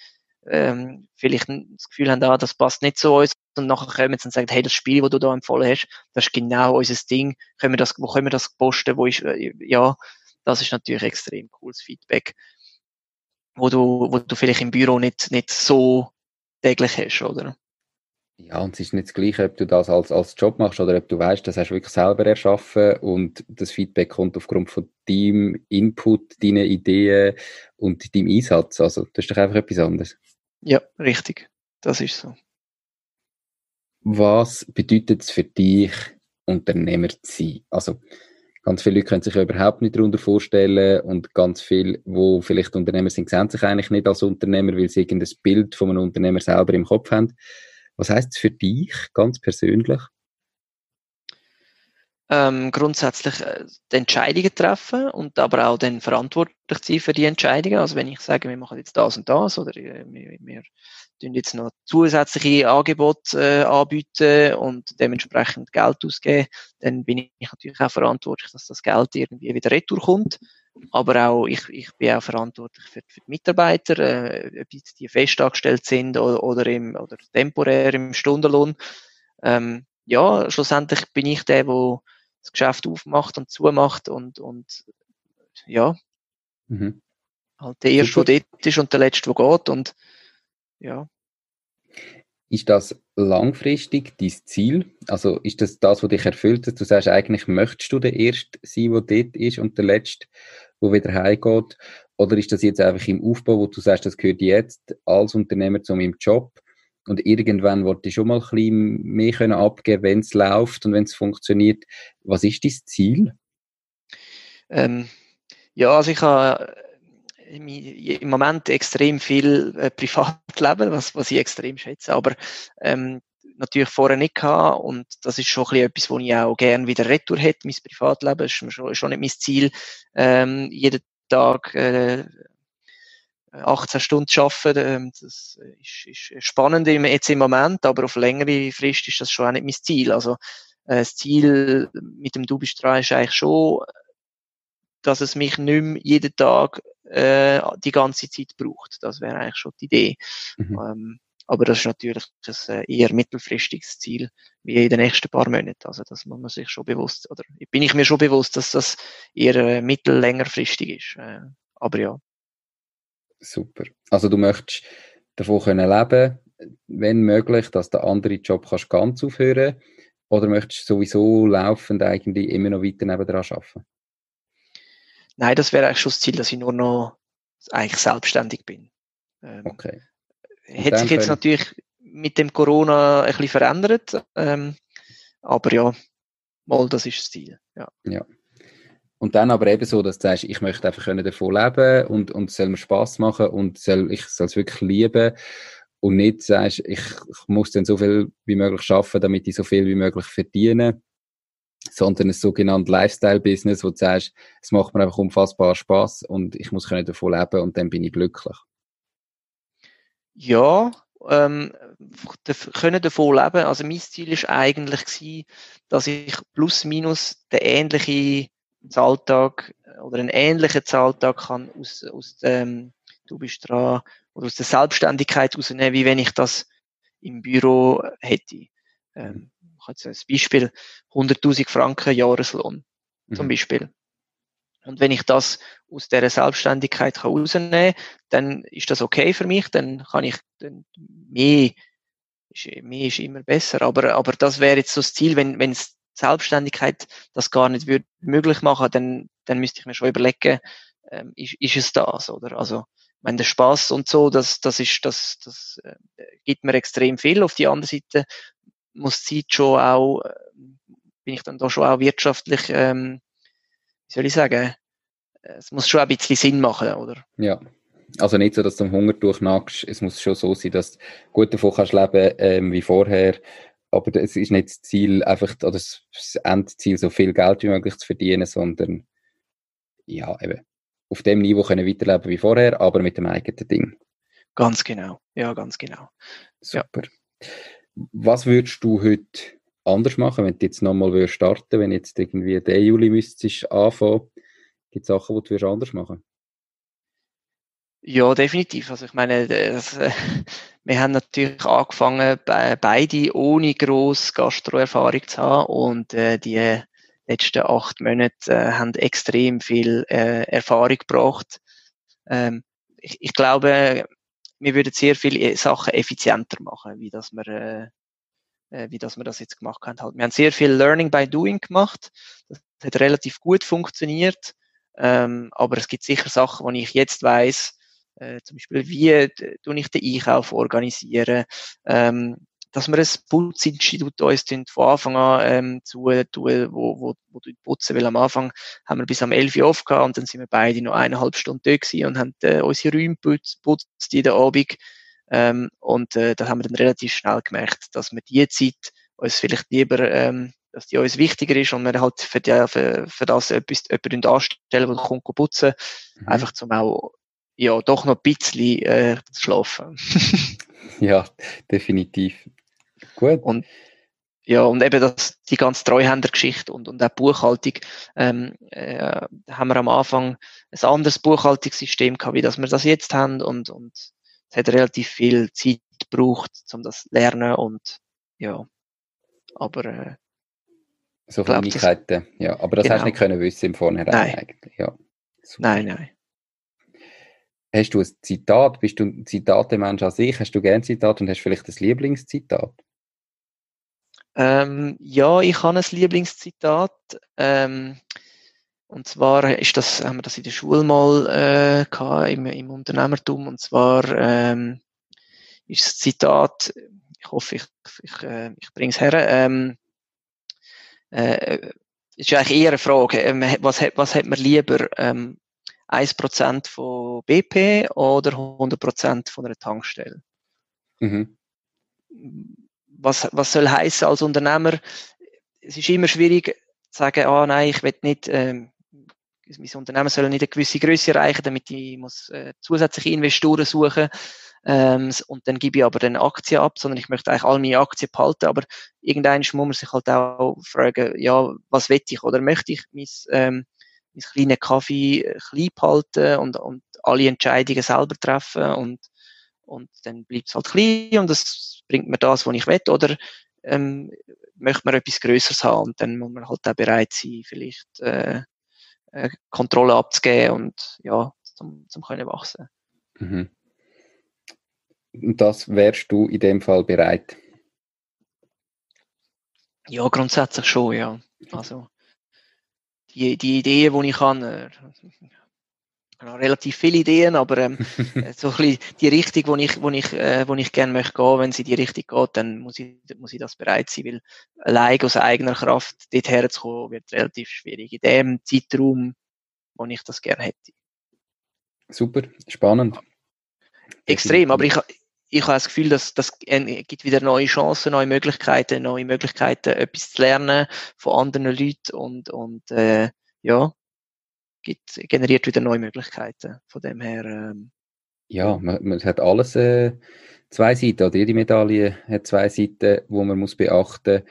ähm, vielleicht das Gefühl haben, ah, das passt nicht zu uns und nachher kommen sie und sagen, hey, das Spiel, das du da empfohlen hast, das ist genau unser Ding, können wir das, wo können wir das posten, wo ist, äh, ja, das ist natürlich extrem cooles Feedback, wo du, wo du vielleicht im Büro nicht, nicht so täglich hast, oder? Ja, und es ist nicht das Gleiche, ob du das als, als Job machst oder ob du weißt, das hast du wirklich selber erschaffen und das Feedback kommt aufgrund von deinem Input, deinen Ideen und deinem Einsatz. Also, das ist doch einfach etwas anderes. Ja, richtig. Das ist so. Was bedeutet es für dich, Unternehmer zu sein? Also, ganz viele Leute können sich ja überhaupt nicht darunter vorstellen und ganz viele, wo vielleicht Unternehmer sind, sehen sich eigentlich nicht als Unternehmer, weil sie irgendein Bild von einem Unternehmer selber im Kopf haben. Was heißt es für dich ganz persönlich? ähm, grundsätzlich äh, Entscheidungen treffen und aber auch dann verantwortlich sein für die Entscheidungen. Also wenn ich sage, wir machen jetzt das und das oder äh, wir, wir tun jetzt noch zusätzliche Angebote äh, anbieten und dementsprechend Geld ausgeben, dann bin ich natürlich auch verantwortlich, dass das Geld irgendwie wieder retour kommt. Aber auch ich, ich bin auch verantwortlich für, für die Mitarbeiter, äh, ob die fest angestellt sind oder, oder, im, oder temporär im Stundenlohn. Ähm, ja, schlussendlich bin ich der, der das Geschäft aufmacht und zumacht und, und ja, mhm. halt der Erste, der dort ist und der Letzte, der geht und ja. Ist das langfristig dein Ziel? Also ist das das, was dich erfüllt, dass du sagst, eigentlich möchtest du der Erste sein, der dort ist und der Letzte, der wieder heimgeht? Oder ist das jetzt einfach im Aufbau, wo du sagst, das gehört jetzt als Unternehmer zu meinem Job und irgendwann wollte ich schon mal ein bisschen mehr können abgeben, wenn es läuft und wenn es funktioniert. Was ist dein Ziel? Ähm, ja, also ich habe im Moment extrem viel äh, Privatleben, was, was ich extrem schätze, aber ähm, natürlich vorher nicht gehabt. Und das ist schon etwas, wo ich auch gerne wieder retour hätte, mein Privatleben, ist schon, schon nicht mein Ziel, ähm, jeden Tag äh, 18 Stunden arbeiten, ähm, das ist, ist spannend jetzt im Moment, aber auf längere Frist ist das schon auch nicht mein Ziel. Also äh, das Ziel mit dem Du bist dran ist eigentlich schon, dass es mich nicht mehr jeden Tag äh, die ganze Zeit braucht. Das wäre eigentlich schon die Idee. Mhm. Ähm, aber das ist natürlich ein äh, eher mittelfristiges Ziel, wie in den nächsten paar Monaten. Also das muss man sich schon bewusst, oder bin ich mir schon bewusst, dass das eher äh, mittel-längerfristig ist. Äh, aber ja. Super. Also du möchtest davon können leben, wenn möglich, dass der andere Job kannst ganz aufhören oder möchtest du sowieso laufend eigentlich immer noch weiter nebenan arbeiten? Nein, das wäre eigentlich schon das Ziel, dass ich nur noch eigentlich selbstständig bin. Ähm, okay. Hat sich jetzt natürlich mit dem Corona ein bisschen verändert, ähm, aber ja, mal, das ist das Ziel. Ja. ja. Und dann aber eben so, dass du sagst, ich möchte einfach davon leben und, und es soll mir Spass machen und soll, ich soll es wirklich lieben und nicht sagst, ich, ich muss dann so viel wie möglich schaffen, damit ich so viel wie möglich verdiene, sondern ein sogenanntes Lifestyle-Business, wo du sagst, es macht mir einfach unfassbar Spaß und ich muss davon leben und dann bin ich glücklich. Ja, ähm, können davon leben. Also mein Ziel ist eigentlich gewesen, dass ich plus minus den ähnlichen Zahltag oder einen ähnlichen Zahltag kann aus, aus dem, du bist dran, oder aus der Selbstständigkeit rausnehmen, wie wenn ich das im Büro hätte. Ähm, jetzt ein Beispiel, 100.000 Franken Jahreslohn, zum mhm. Beispiel. Und wenn ich das aus der Selbstständigkeit kann rausnehmen kann, dann ist das okay für mich, dann kann ich dann mehr, mehr ist immer besser. Aber, aber das wäre jetzt so das Ziel, wenn, wenn es Selbstständigkeit das gar nicht würde möglich machen, dann, dann müsste ich mir schon überlegen, ähm, ist, ist es das, oder? Also, wenn der Spaß und so, das, das ist, das, das äh, gibt mir extrem viel. Auf die andere Seite muss die Zeit schon auch, äh, bin ich dann da schon auch wirtschaftlich, ähm, wie soll ich sagen, es muss schon ein bisschen Sinn machen, oder? Ja. Also nicht so, dass du am Hunger durchnagst. Es muss schon so sein, dass du gut davon kannst leben ähm, wie vorher. Aber es ist nicht das Ziel, einfach, oder das Endziel, so viel Geld wie möglich zu verdienen, sondern ja, eben auf dem Niveau können weiterleben wie vorher, aber mit dem eigenen Ding. Ganz genau. Ja, ganz genau. Super. Ja. Was würdest du heute anders machen, wenn du jetzt nochmal starten wenn jetzt irgendwie der Juli müsstest anfangen? Gibt es Sachen, die du anders machen ja, definitiv. Also ich meine, das, äh, [LAUGHS] wir haben natürlich angefangen, beide ohne gross Gastroerfahrung zu haben und äh, die letzten acht Monate äh, haben extrem viel äh, Erfahrung gebracht. Ähm, ich, ich glaube, wir würden sehr viele Sachen effizienter machen, wie das wir, äh, äh, wie das wir das jetzt gemacht haben. Halt. Wir haben sehr viel Learning by Doing gemacht. Das hat relativ gut funktioniert. Ähm, aber es gibt sicher Sachen, die ich jetzt weiß, äh, zum Beispiel, wie tue ich den Einkauf organisieren, ähm, dass wir ein Putzinstitut uns von Anfang an ähm, zu tun, wo, wo, wo du putzen, weil am Anfang haben wir bis am 11 Uhr aufgehört und dann sind wir beide noch eineinhalb Stunden da gewesen und haben äh, unsere Räume putzt, putzt der Abend. Ähm, und äh, da haben wir dann relativ schnell gemerkt, dass wir die Zeit uns vielleicht lieber, ähm, dass die uns wichtiger ist und wir halt für, die, für, für das etwas, jemanden anstellen, der kommt putzen, mhm. einfach zum auch ja, doch noch ein bisschen äh, schlafen. [LAUGHS] ja, definitiv. Gut. Und ja, und eben das, die ganze Treuhändergeschichte und, und auch Buchhaltung, ähm, äh, haben wir am Anfang ein anderes Buchhaltungssystem gehabt, wie das wir das jetzt haben und, und es hat relativ viel Zeit gebraucht, um das zu lernen und ja, aber äh, so Kleinigkeiten, ja, aber das genau. hast du nicht können wissen im Vornherein nein. eigentlich, ja. Super. Nein, nein. Hast du ein Zitat? Bist du ein Zitatemensch an sich? Hast du gern Zitat und hast vielleicht ein Lieblingszitat? Ähm, ja, ich habe ein Lieblingszitat. Ähm, und zwar ist das, haben wir das in der Schule mal äh, gehabt, im, im Unternehmertum. Und zwar ähm, ist das Zitat, ich hoffe, ich, ich, äh, ich bringe es her, ähm, äh, ist eigentlich eher eine Frage, ähm, was, was hat man lieber, ähm, 1% von BP oder 100% von einer Tankstelle? Mhm was, was soll heißen als Unternehmer? Es ist immer schwierig zu sagen, ah nein, ich will nicht, ähm, mein Unternehmen soll nicht eine gewisse Größe erreichen, damit ich muss äh, zusätzliche Investoren suchen. Ähm, und dann gebe ich aber dann Aktien ab, sondern ich möchte eigentlich all meine Aktien behalten, aber irgendwann muss man sich halt auch fragen, ja, was will ich? Oder möchte ich mein, ähm, mein kleinen Kaffee äh, klein behalten und, und alle Entscheidungen selber treffen? Und und dann bleibt es halt klein und das bringt mir das, was ich will, oder ähm, möchte man etwas Größeres haben und dann muss man halt auch bereit sein, vielleicht äh, äh, Kontrolle abzugeben und ja, zum, zum können wachsen. Mhm. Und das wärst du in dem Fall bereit? Ja, grundsätzlich schon, ja. Also die, die Ideen, die ich habe, äh, habe noch relativ viele Ideen, aber ähm, [LAUGHS] so ein bisschen die Richtung, wo ich, wo ich, äh, wo ich gerne möchte gehen, wenn sie die Richtung geht, dann muss ich, muss ich das bereit sein, weil allein aus eigener Kraft dort herzukommen, wird relativ schwierig. In dem Zeitraum, wo ich das gerne hätte. Super, spannend. Extrem, aber ich, ich habe das Gefühl, dass das gibt wieder neue Chancen, neue Möglichkeiten, neue Möglichkeiten, etwas zu lernen von anderen Leuten und, und äh, ja, gibt, generiert wieder neue Möglichkeiten. Von dem her. Ähm, ja, man, man, hat alles äh, zwei Seiten, oder jede Medaille hat zwei Seiten, wo man muss beachten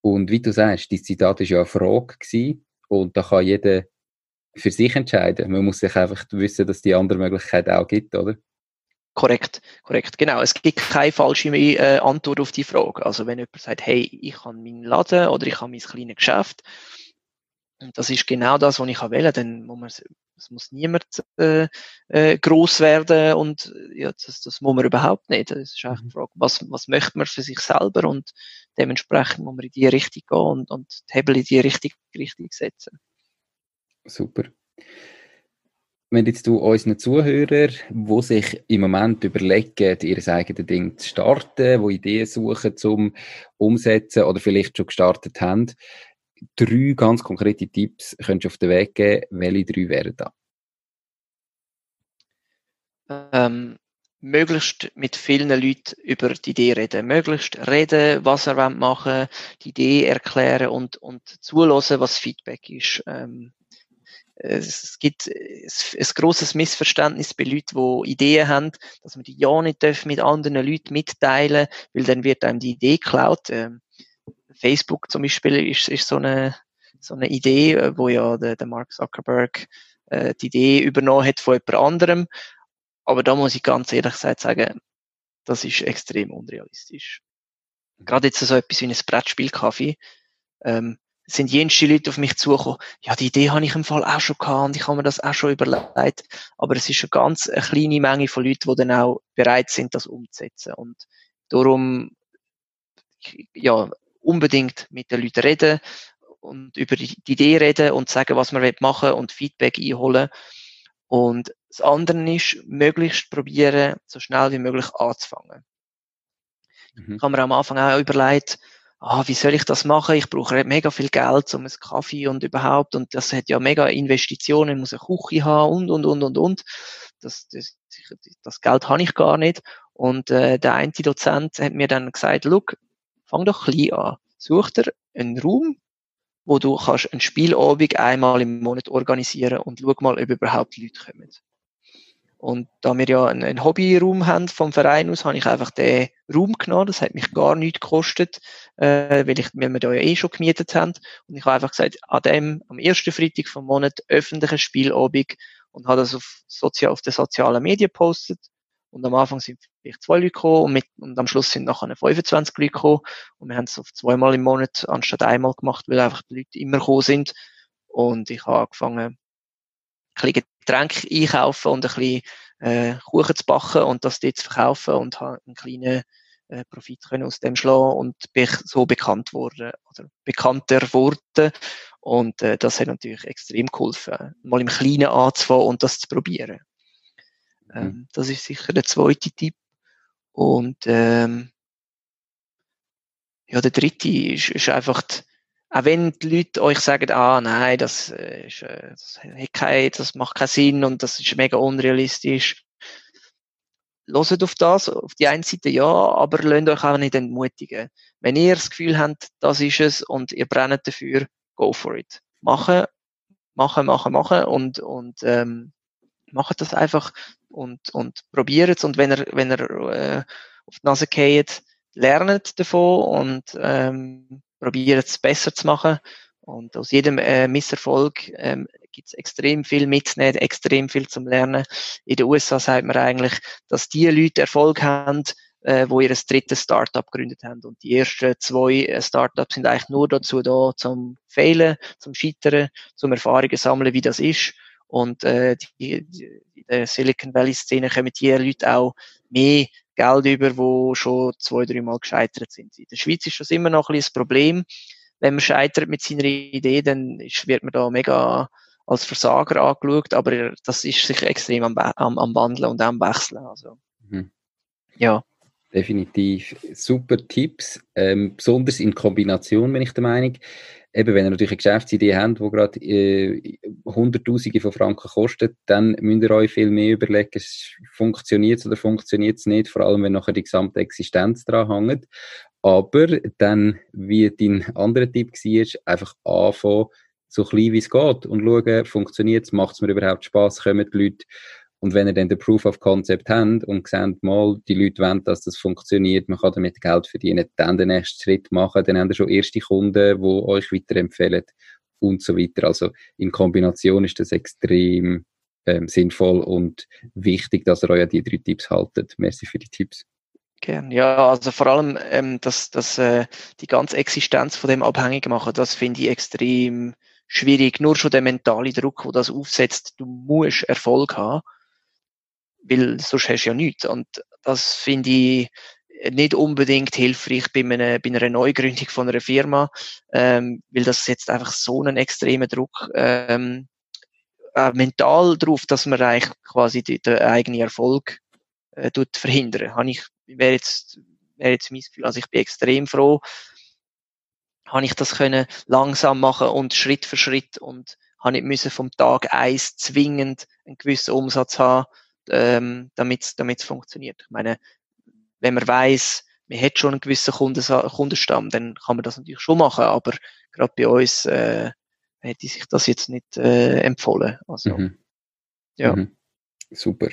Und wie du sagst, die Zitat ist ja eine Frage gewesen, und da kann jeder für sich entscheiden. Man muss sich einfach wissen, dass die andere Möglichkeit auch gibt, oder? Korrekt, korrekt, genau. Es gibt keine falsche äh, Antwort auf die Frage. Also wenn jemand sagt, hey, ich habe meinen Laden oder ich habe mein kleines Geschäft, und das ist genau das, was ich wählen dann muss man, es muss niemand äh, äh, groß werden und ja, das, das muss man überhaupt nicht. Das ist eigentlich die mhm. Frage, was, was möchte man für sich selber und dementsprechend muss man in die Richtung gehen und, und die Hebel in die Richtung, Richtung setzen. Super wenn jetzt du unseren Zuhörer, die sich im Moment überlegen, ihr eigenes Ding zu starten, wo Ideen suchen zum Umsetzen oder vielleicht schon gestartet haben, drei ganz konkrete Tipps könntest du auf den Weg geben. Welche drei wären da? Ähm, möglichst mit vielen Leuten über die Idee reden. Möglichst reden, was er machen die Idee erklären und, und zulassen, was Feedback ist. Ähm, es gibt ein grosses Missverständnis bei Leuten, die Ideen haben, dass man die ja nicht mit anderen Leuten mitteilen weil dann wird einem die Idee geklaut. Ähm, Facebook zum Beispiel ist, ist so, eine, so eine Idee, äh, wo ja der, der Mark Zuckerberg äh, die Idee übernommen hat von jemand anderem. Aber da muss ich ganz ehrlich gesagt sagen, das ist extrem unrealistisch. Gerade jetzt so etwas wie ein Brettspiel-Kaffee. Ähm, sind jenste Leute auf mich zugekommen, ja, die Idee habe ich im Fall auch schon gehabt und ich habe mir das auch schon überlegt. Aber es ist eine ganz eine kleine Menge von Leuten, die dann auch bereit sind, das umzusetzen. Und darum, ja, unbedingt mit den Leuten reden und über die Idee reden und sagen, was man machen will und Feedback einholen. Und das andere ist, möglichst probieren, so schnell wie möglich anzufangen. Mhm. Ich habe mir am Anfang auch überlegt, ah, wie soll ich das machen? Ich brauche mega viel Geld, um einen Kaffee und überhaupt. Und das hat ja mega Investitionen, ich muss eine Küche haben und, und, und, und, und. Das, das, das Geld habe ich gar nicht. Und äh, der eine Dozent hat mir dann gesagt, look, fang doch klein an. Such dir einen Raum, wo du kannst einen Spielabend einmal im Monat organisieren und schau mal, ob überhaupt Leute kommen. Und da wir ja einen, einen Hobbyraum haben vom Verein aus, habe ich einfach den Raum genommen. Das hat mich gar nichts gekostet, äh, weil, ich, weil wir da ja eh schon gemietet haben. Und ich habe einfach gesagt, an dem, am ersten Freitag vom Monat öffentlichen Spielabend und habe das auf, sozial, auf den sozialen Medien gepostet. Und am Anfang sind vielleicht zwei Leute gekommen und, mit, und am Schluss sind nachher 25 Leute gekommen. Und wir haben es auf zweimal im Monat anstatt einmal gemacht, weil einfach die Leute immer gekommen sind. Und ich habe angefangen, ein bisschen Getränke einkaufen und ein bisschen äh, Kuchen zu backen und das dort zu verkaufen und habe einen kleinen äh, Profit können aus dem schlagen und bin so bekannt worden oder bekannter worden und äh, das hat natürlich extrem geholfen, mal im Kleinen anzufangen und das zu probieren. Mhm. Ähm, das ist sicher der zweite Tipp und ähm, ja, der dritte ist, ist einfach die, auch wenn die Leute euch sagen, ah nein, das, äh, ist, äh, das, hat kein, das macht keinen Sinn und das ist mega unrealistisch. Loset auf das, auf die einen Seite ja, aber lasst euch auch nicht entmutigen. Wenn ihr das Gefühl habt, das ist es und ihr brennt dafür, go for it. Machen, machen, machen, machen und, und ähm, macht das einfach und, und probiert es und wenn ihr, wenn ihr äh, auf die Nase geht, lernt davon und ähm, probiert es besser zu machen. Und aus jedem äh, Misserfolg ähm, gibt es extrem viel mitzunehmen, extrem viel zum Lernen. In den USA sagt man eigentlich, dass die Leute Erfolg haben, äh, wo ihr ein drittes Startup gegründet haben. Und die ersten zwei äh, Startups sind eigentlich nur dazu da, zum Fehlen, zum Scheitern, zum Erfahrungen sammeln, wie das ist. Und äh, die, die, in der Silicon Valley-Szene kommen die Leute auch mehr Geld über, die schon zwei, drei Mal gescheitert sind. In der Schweiz ist das immer noch ein bisschen das Problem. Wenn man scheitert mit seiner Idee, dann wird man da mega als Versager angeschaut, aber das ist sich extrem am, am, am Wandeln und am Wechseln. Also, mhm. Ja. Definitiv super Tipps, ähm, besonders in Kombination bin ich der Meinung. Eben, wenn ihr natürlich eine Geschäftsidee habt, die gerade äh, Hunderttausende von Franken kostet, dann müsst ihr euch viel mehr überlegen, funktioniert es oder funktioniert es nicht, vor allem wenn nachher die gesamte Existenz dran hängt. Aber dann, wie dein anderer Tipp war, einfach anfangen, so klein wie es geht und schauen, funktioniert es, macht es mir überhaupt Spaß, kommen die Leute. Und wenn ihr dann den Proof of Concept habt und seht mal, die Leute wollen, dass das funktioniert, man kann damit Geld verdienen, dann den nächsten Schritt machen, dann habt ihr schon erste Kunden, die euch weiterempfehlen und so weiter. Also in Kombination ist das extrem ähm, sinnvoll und wichtig, dass ihr euch an die drei Tipps haltet. Merci für die Tipps. Gern. Ja, also vor allem, ähm, dass, dass äh, die ganze Existenz von dem abhängig machen, das finde ich extrem schwierig. Nur schon der mentale Druck, wo das aufsetzt, du musst Erfolg haben, weil sonst hast du ja nichts. Und das finde ich nicht unbedingt hilfreich bei einer, bei einer Neugründung von einer Firma, ähm, weil das setzt einfach so einen extremen Druck ähm, äh, mental drauf, dass man eigentlich quasi den, den eigenen Erfolg äh, tut verhindern. Habe ich wäre jetzt, wäre jetzt mein Gefühl. Also ich bin extrem froh, habe ich das können langsam machen und Schritt für Schritt und habe nicht müssen vom Tag eins zwingend einen gewissen Umsatz haben, ähm, damit es funktioniert. Ich meine, wenn man weiß, man hat schon einen gewissen Kundenstamm, dann kann man das natürlich schon machen, aber gerade bei uns äh, hätte sich das jetzt nicht äh, empfohlen. Also, mhm. ja. Mhm. Super.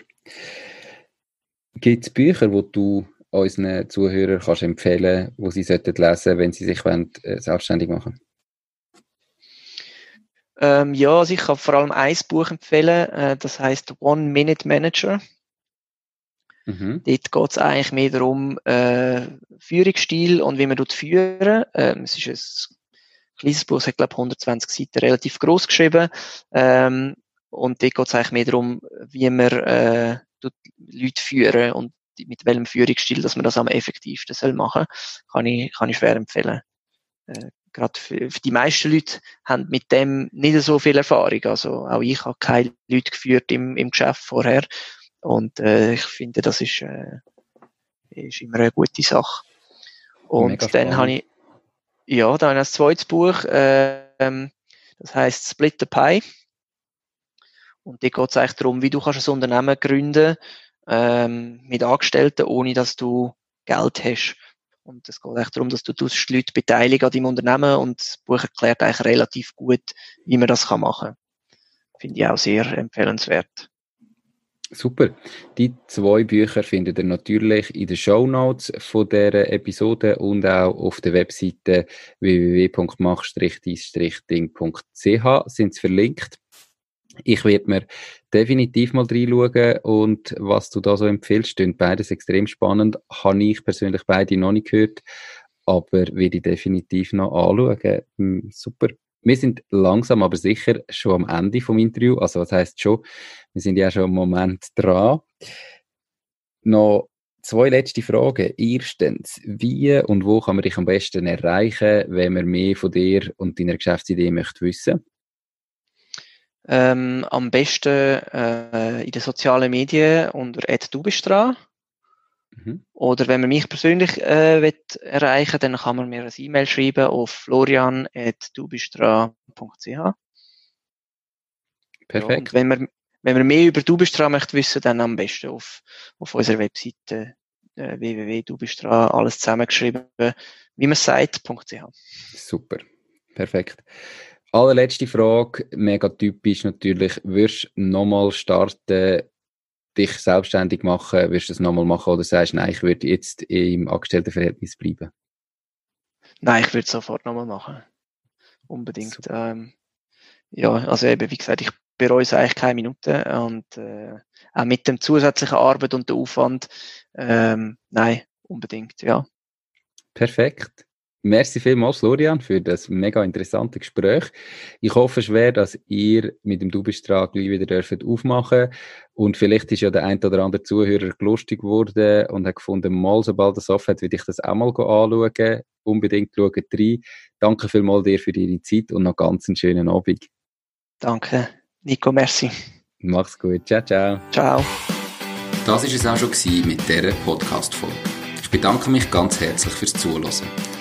Gibt es Bücher, die du unseren Zuhörern kannst empfehlen wo sie sollten lesen wenn sie sich wollen, äh, selbstständig machen ähm, Ja, also ich kann vor allem ein Buch empfehlen, äh, das heißt One Minute Manager. Mhm. Dort geht es eigentlich mehr darum, äh, Führungsstil und wie man dort führen. Ähm, es ist ein kleines Buch, es hat glaube 120 Seiten, relativ groß geschrieben. Ähm, und dort geht es eigentlich mehr darum, wie man äh, Leute führen und mit welchem Führungsstil, dass man das am effektivsten soll machen kann ich, kann ich schwer empfehlen. Äh, Gerade für, für, die meisten Leute haben mit dem nicht so viel Erfahrung. Also auch ich habe keine Leute geführt im, im Geschäft vorher. Und äh, ich finde, das ist, äh, ist immer eine gute Sache. Und dann habe ich, ja, dann ein zweites Buch, äh, das heißt Split the Pie. Und da geht es eigentlich darum, wie du kannst ein Unternehmen gründen ähm, mit Angestellten, ohne dass du Geld hast. Und es geht eigentlich darum, dass du die Leute beteiligen an deinem Unternehmen und das Buch erklärt eigentlich relativ gut, wie man das machen kann. Finde ich auch sehr empfehlenswert. Super. Die zwei Bücher findet ihr natürlich in den Show Notes von der Episode und auch auf der Webseite www.mach-ding.ch sind sie verlinkt. Ich werde mir definitiv mal reinschauen und was du da so empfiehlst, sind beides extrem spannend. Habe ich persönlich beide noch nicht gehört, aber werde ich definitiv noch anschauen. Hm, super. Wir sind langsam, aber sicher schon am Ende vom Interview. Also, was heißt schon? Wir sind ja schon im Moment dran. Noch zwei letzte Fragen. Erstens, wie und wo kann man dich am besten erreichen, wenn man mehr von dir und deiner Geschäftsidee möchte wissen? Ähm, am besten äh, in den sozialen Medien unter @dubistra. Mhm. Oder wenn man mich persönlich äh, will erreichen dann kann man mir ein E-Mail schreiben auf florian.dubistra.ch. Perfekt. Ja, und wenn man, wenn man mehr über Dubistra möchte wissen, dann am besten auf, auf unserer Webseite äh, www.dubistra, alles zusammengeschrieben, wie man sagt.ch. Super. Perfekt. Allerletzte Frage, mega typisch natürlich. Wirst du nochmal starten, dich selbstständig machen? Wirst du das nochmal machen oder sagst du, nein, ich würde jetzt im Angestelltenverhältnis bleiben? Nein, ich würde es sofort nochmal machen. Unbedingt. Ähm, ja, also eben, wie gesagt, ich bereue es eigentlich keine Minute und äh, auch mit dem zusätzlichen Arbeit und dem Aufwand, ähm, nein, unbedingt, ja. Perfekt. Merci vielmals, Florian, für das mega interessante Gespräch. Ich hoffe schwer, dass ihr mit dem Dubestrag wieder dürft aufmachen und vielleicht ist ja der ein oder andere Zuhörer lustig geworden und hat gefunden, mal sobald das offen hat, würde ich das auch mal anschauen. Unbedingt schauen rein. Danke vielmals dir für deine Zeit und noch ganz einen schönen Abend. Danke. Nico, merci. Mach's gut. Ciao, ciao. Ciao. Das war es auch schon mit dieser Podcast-Folge. Ich bedanke mich ganz herzlich fürs Zuhören.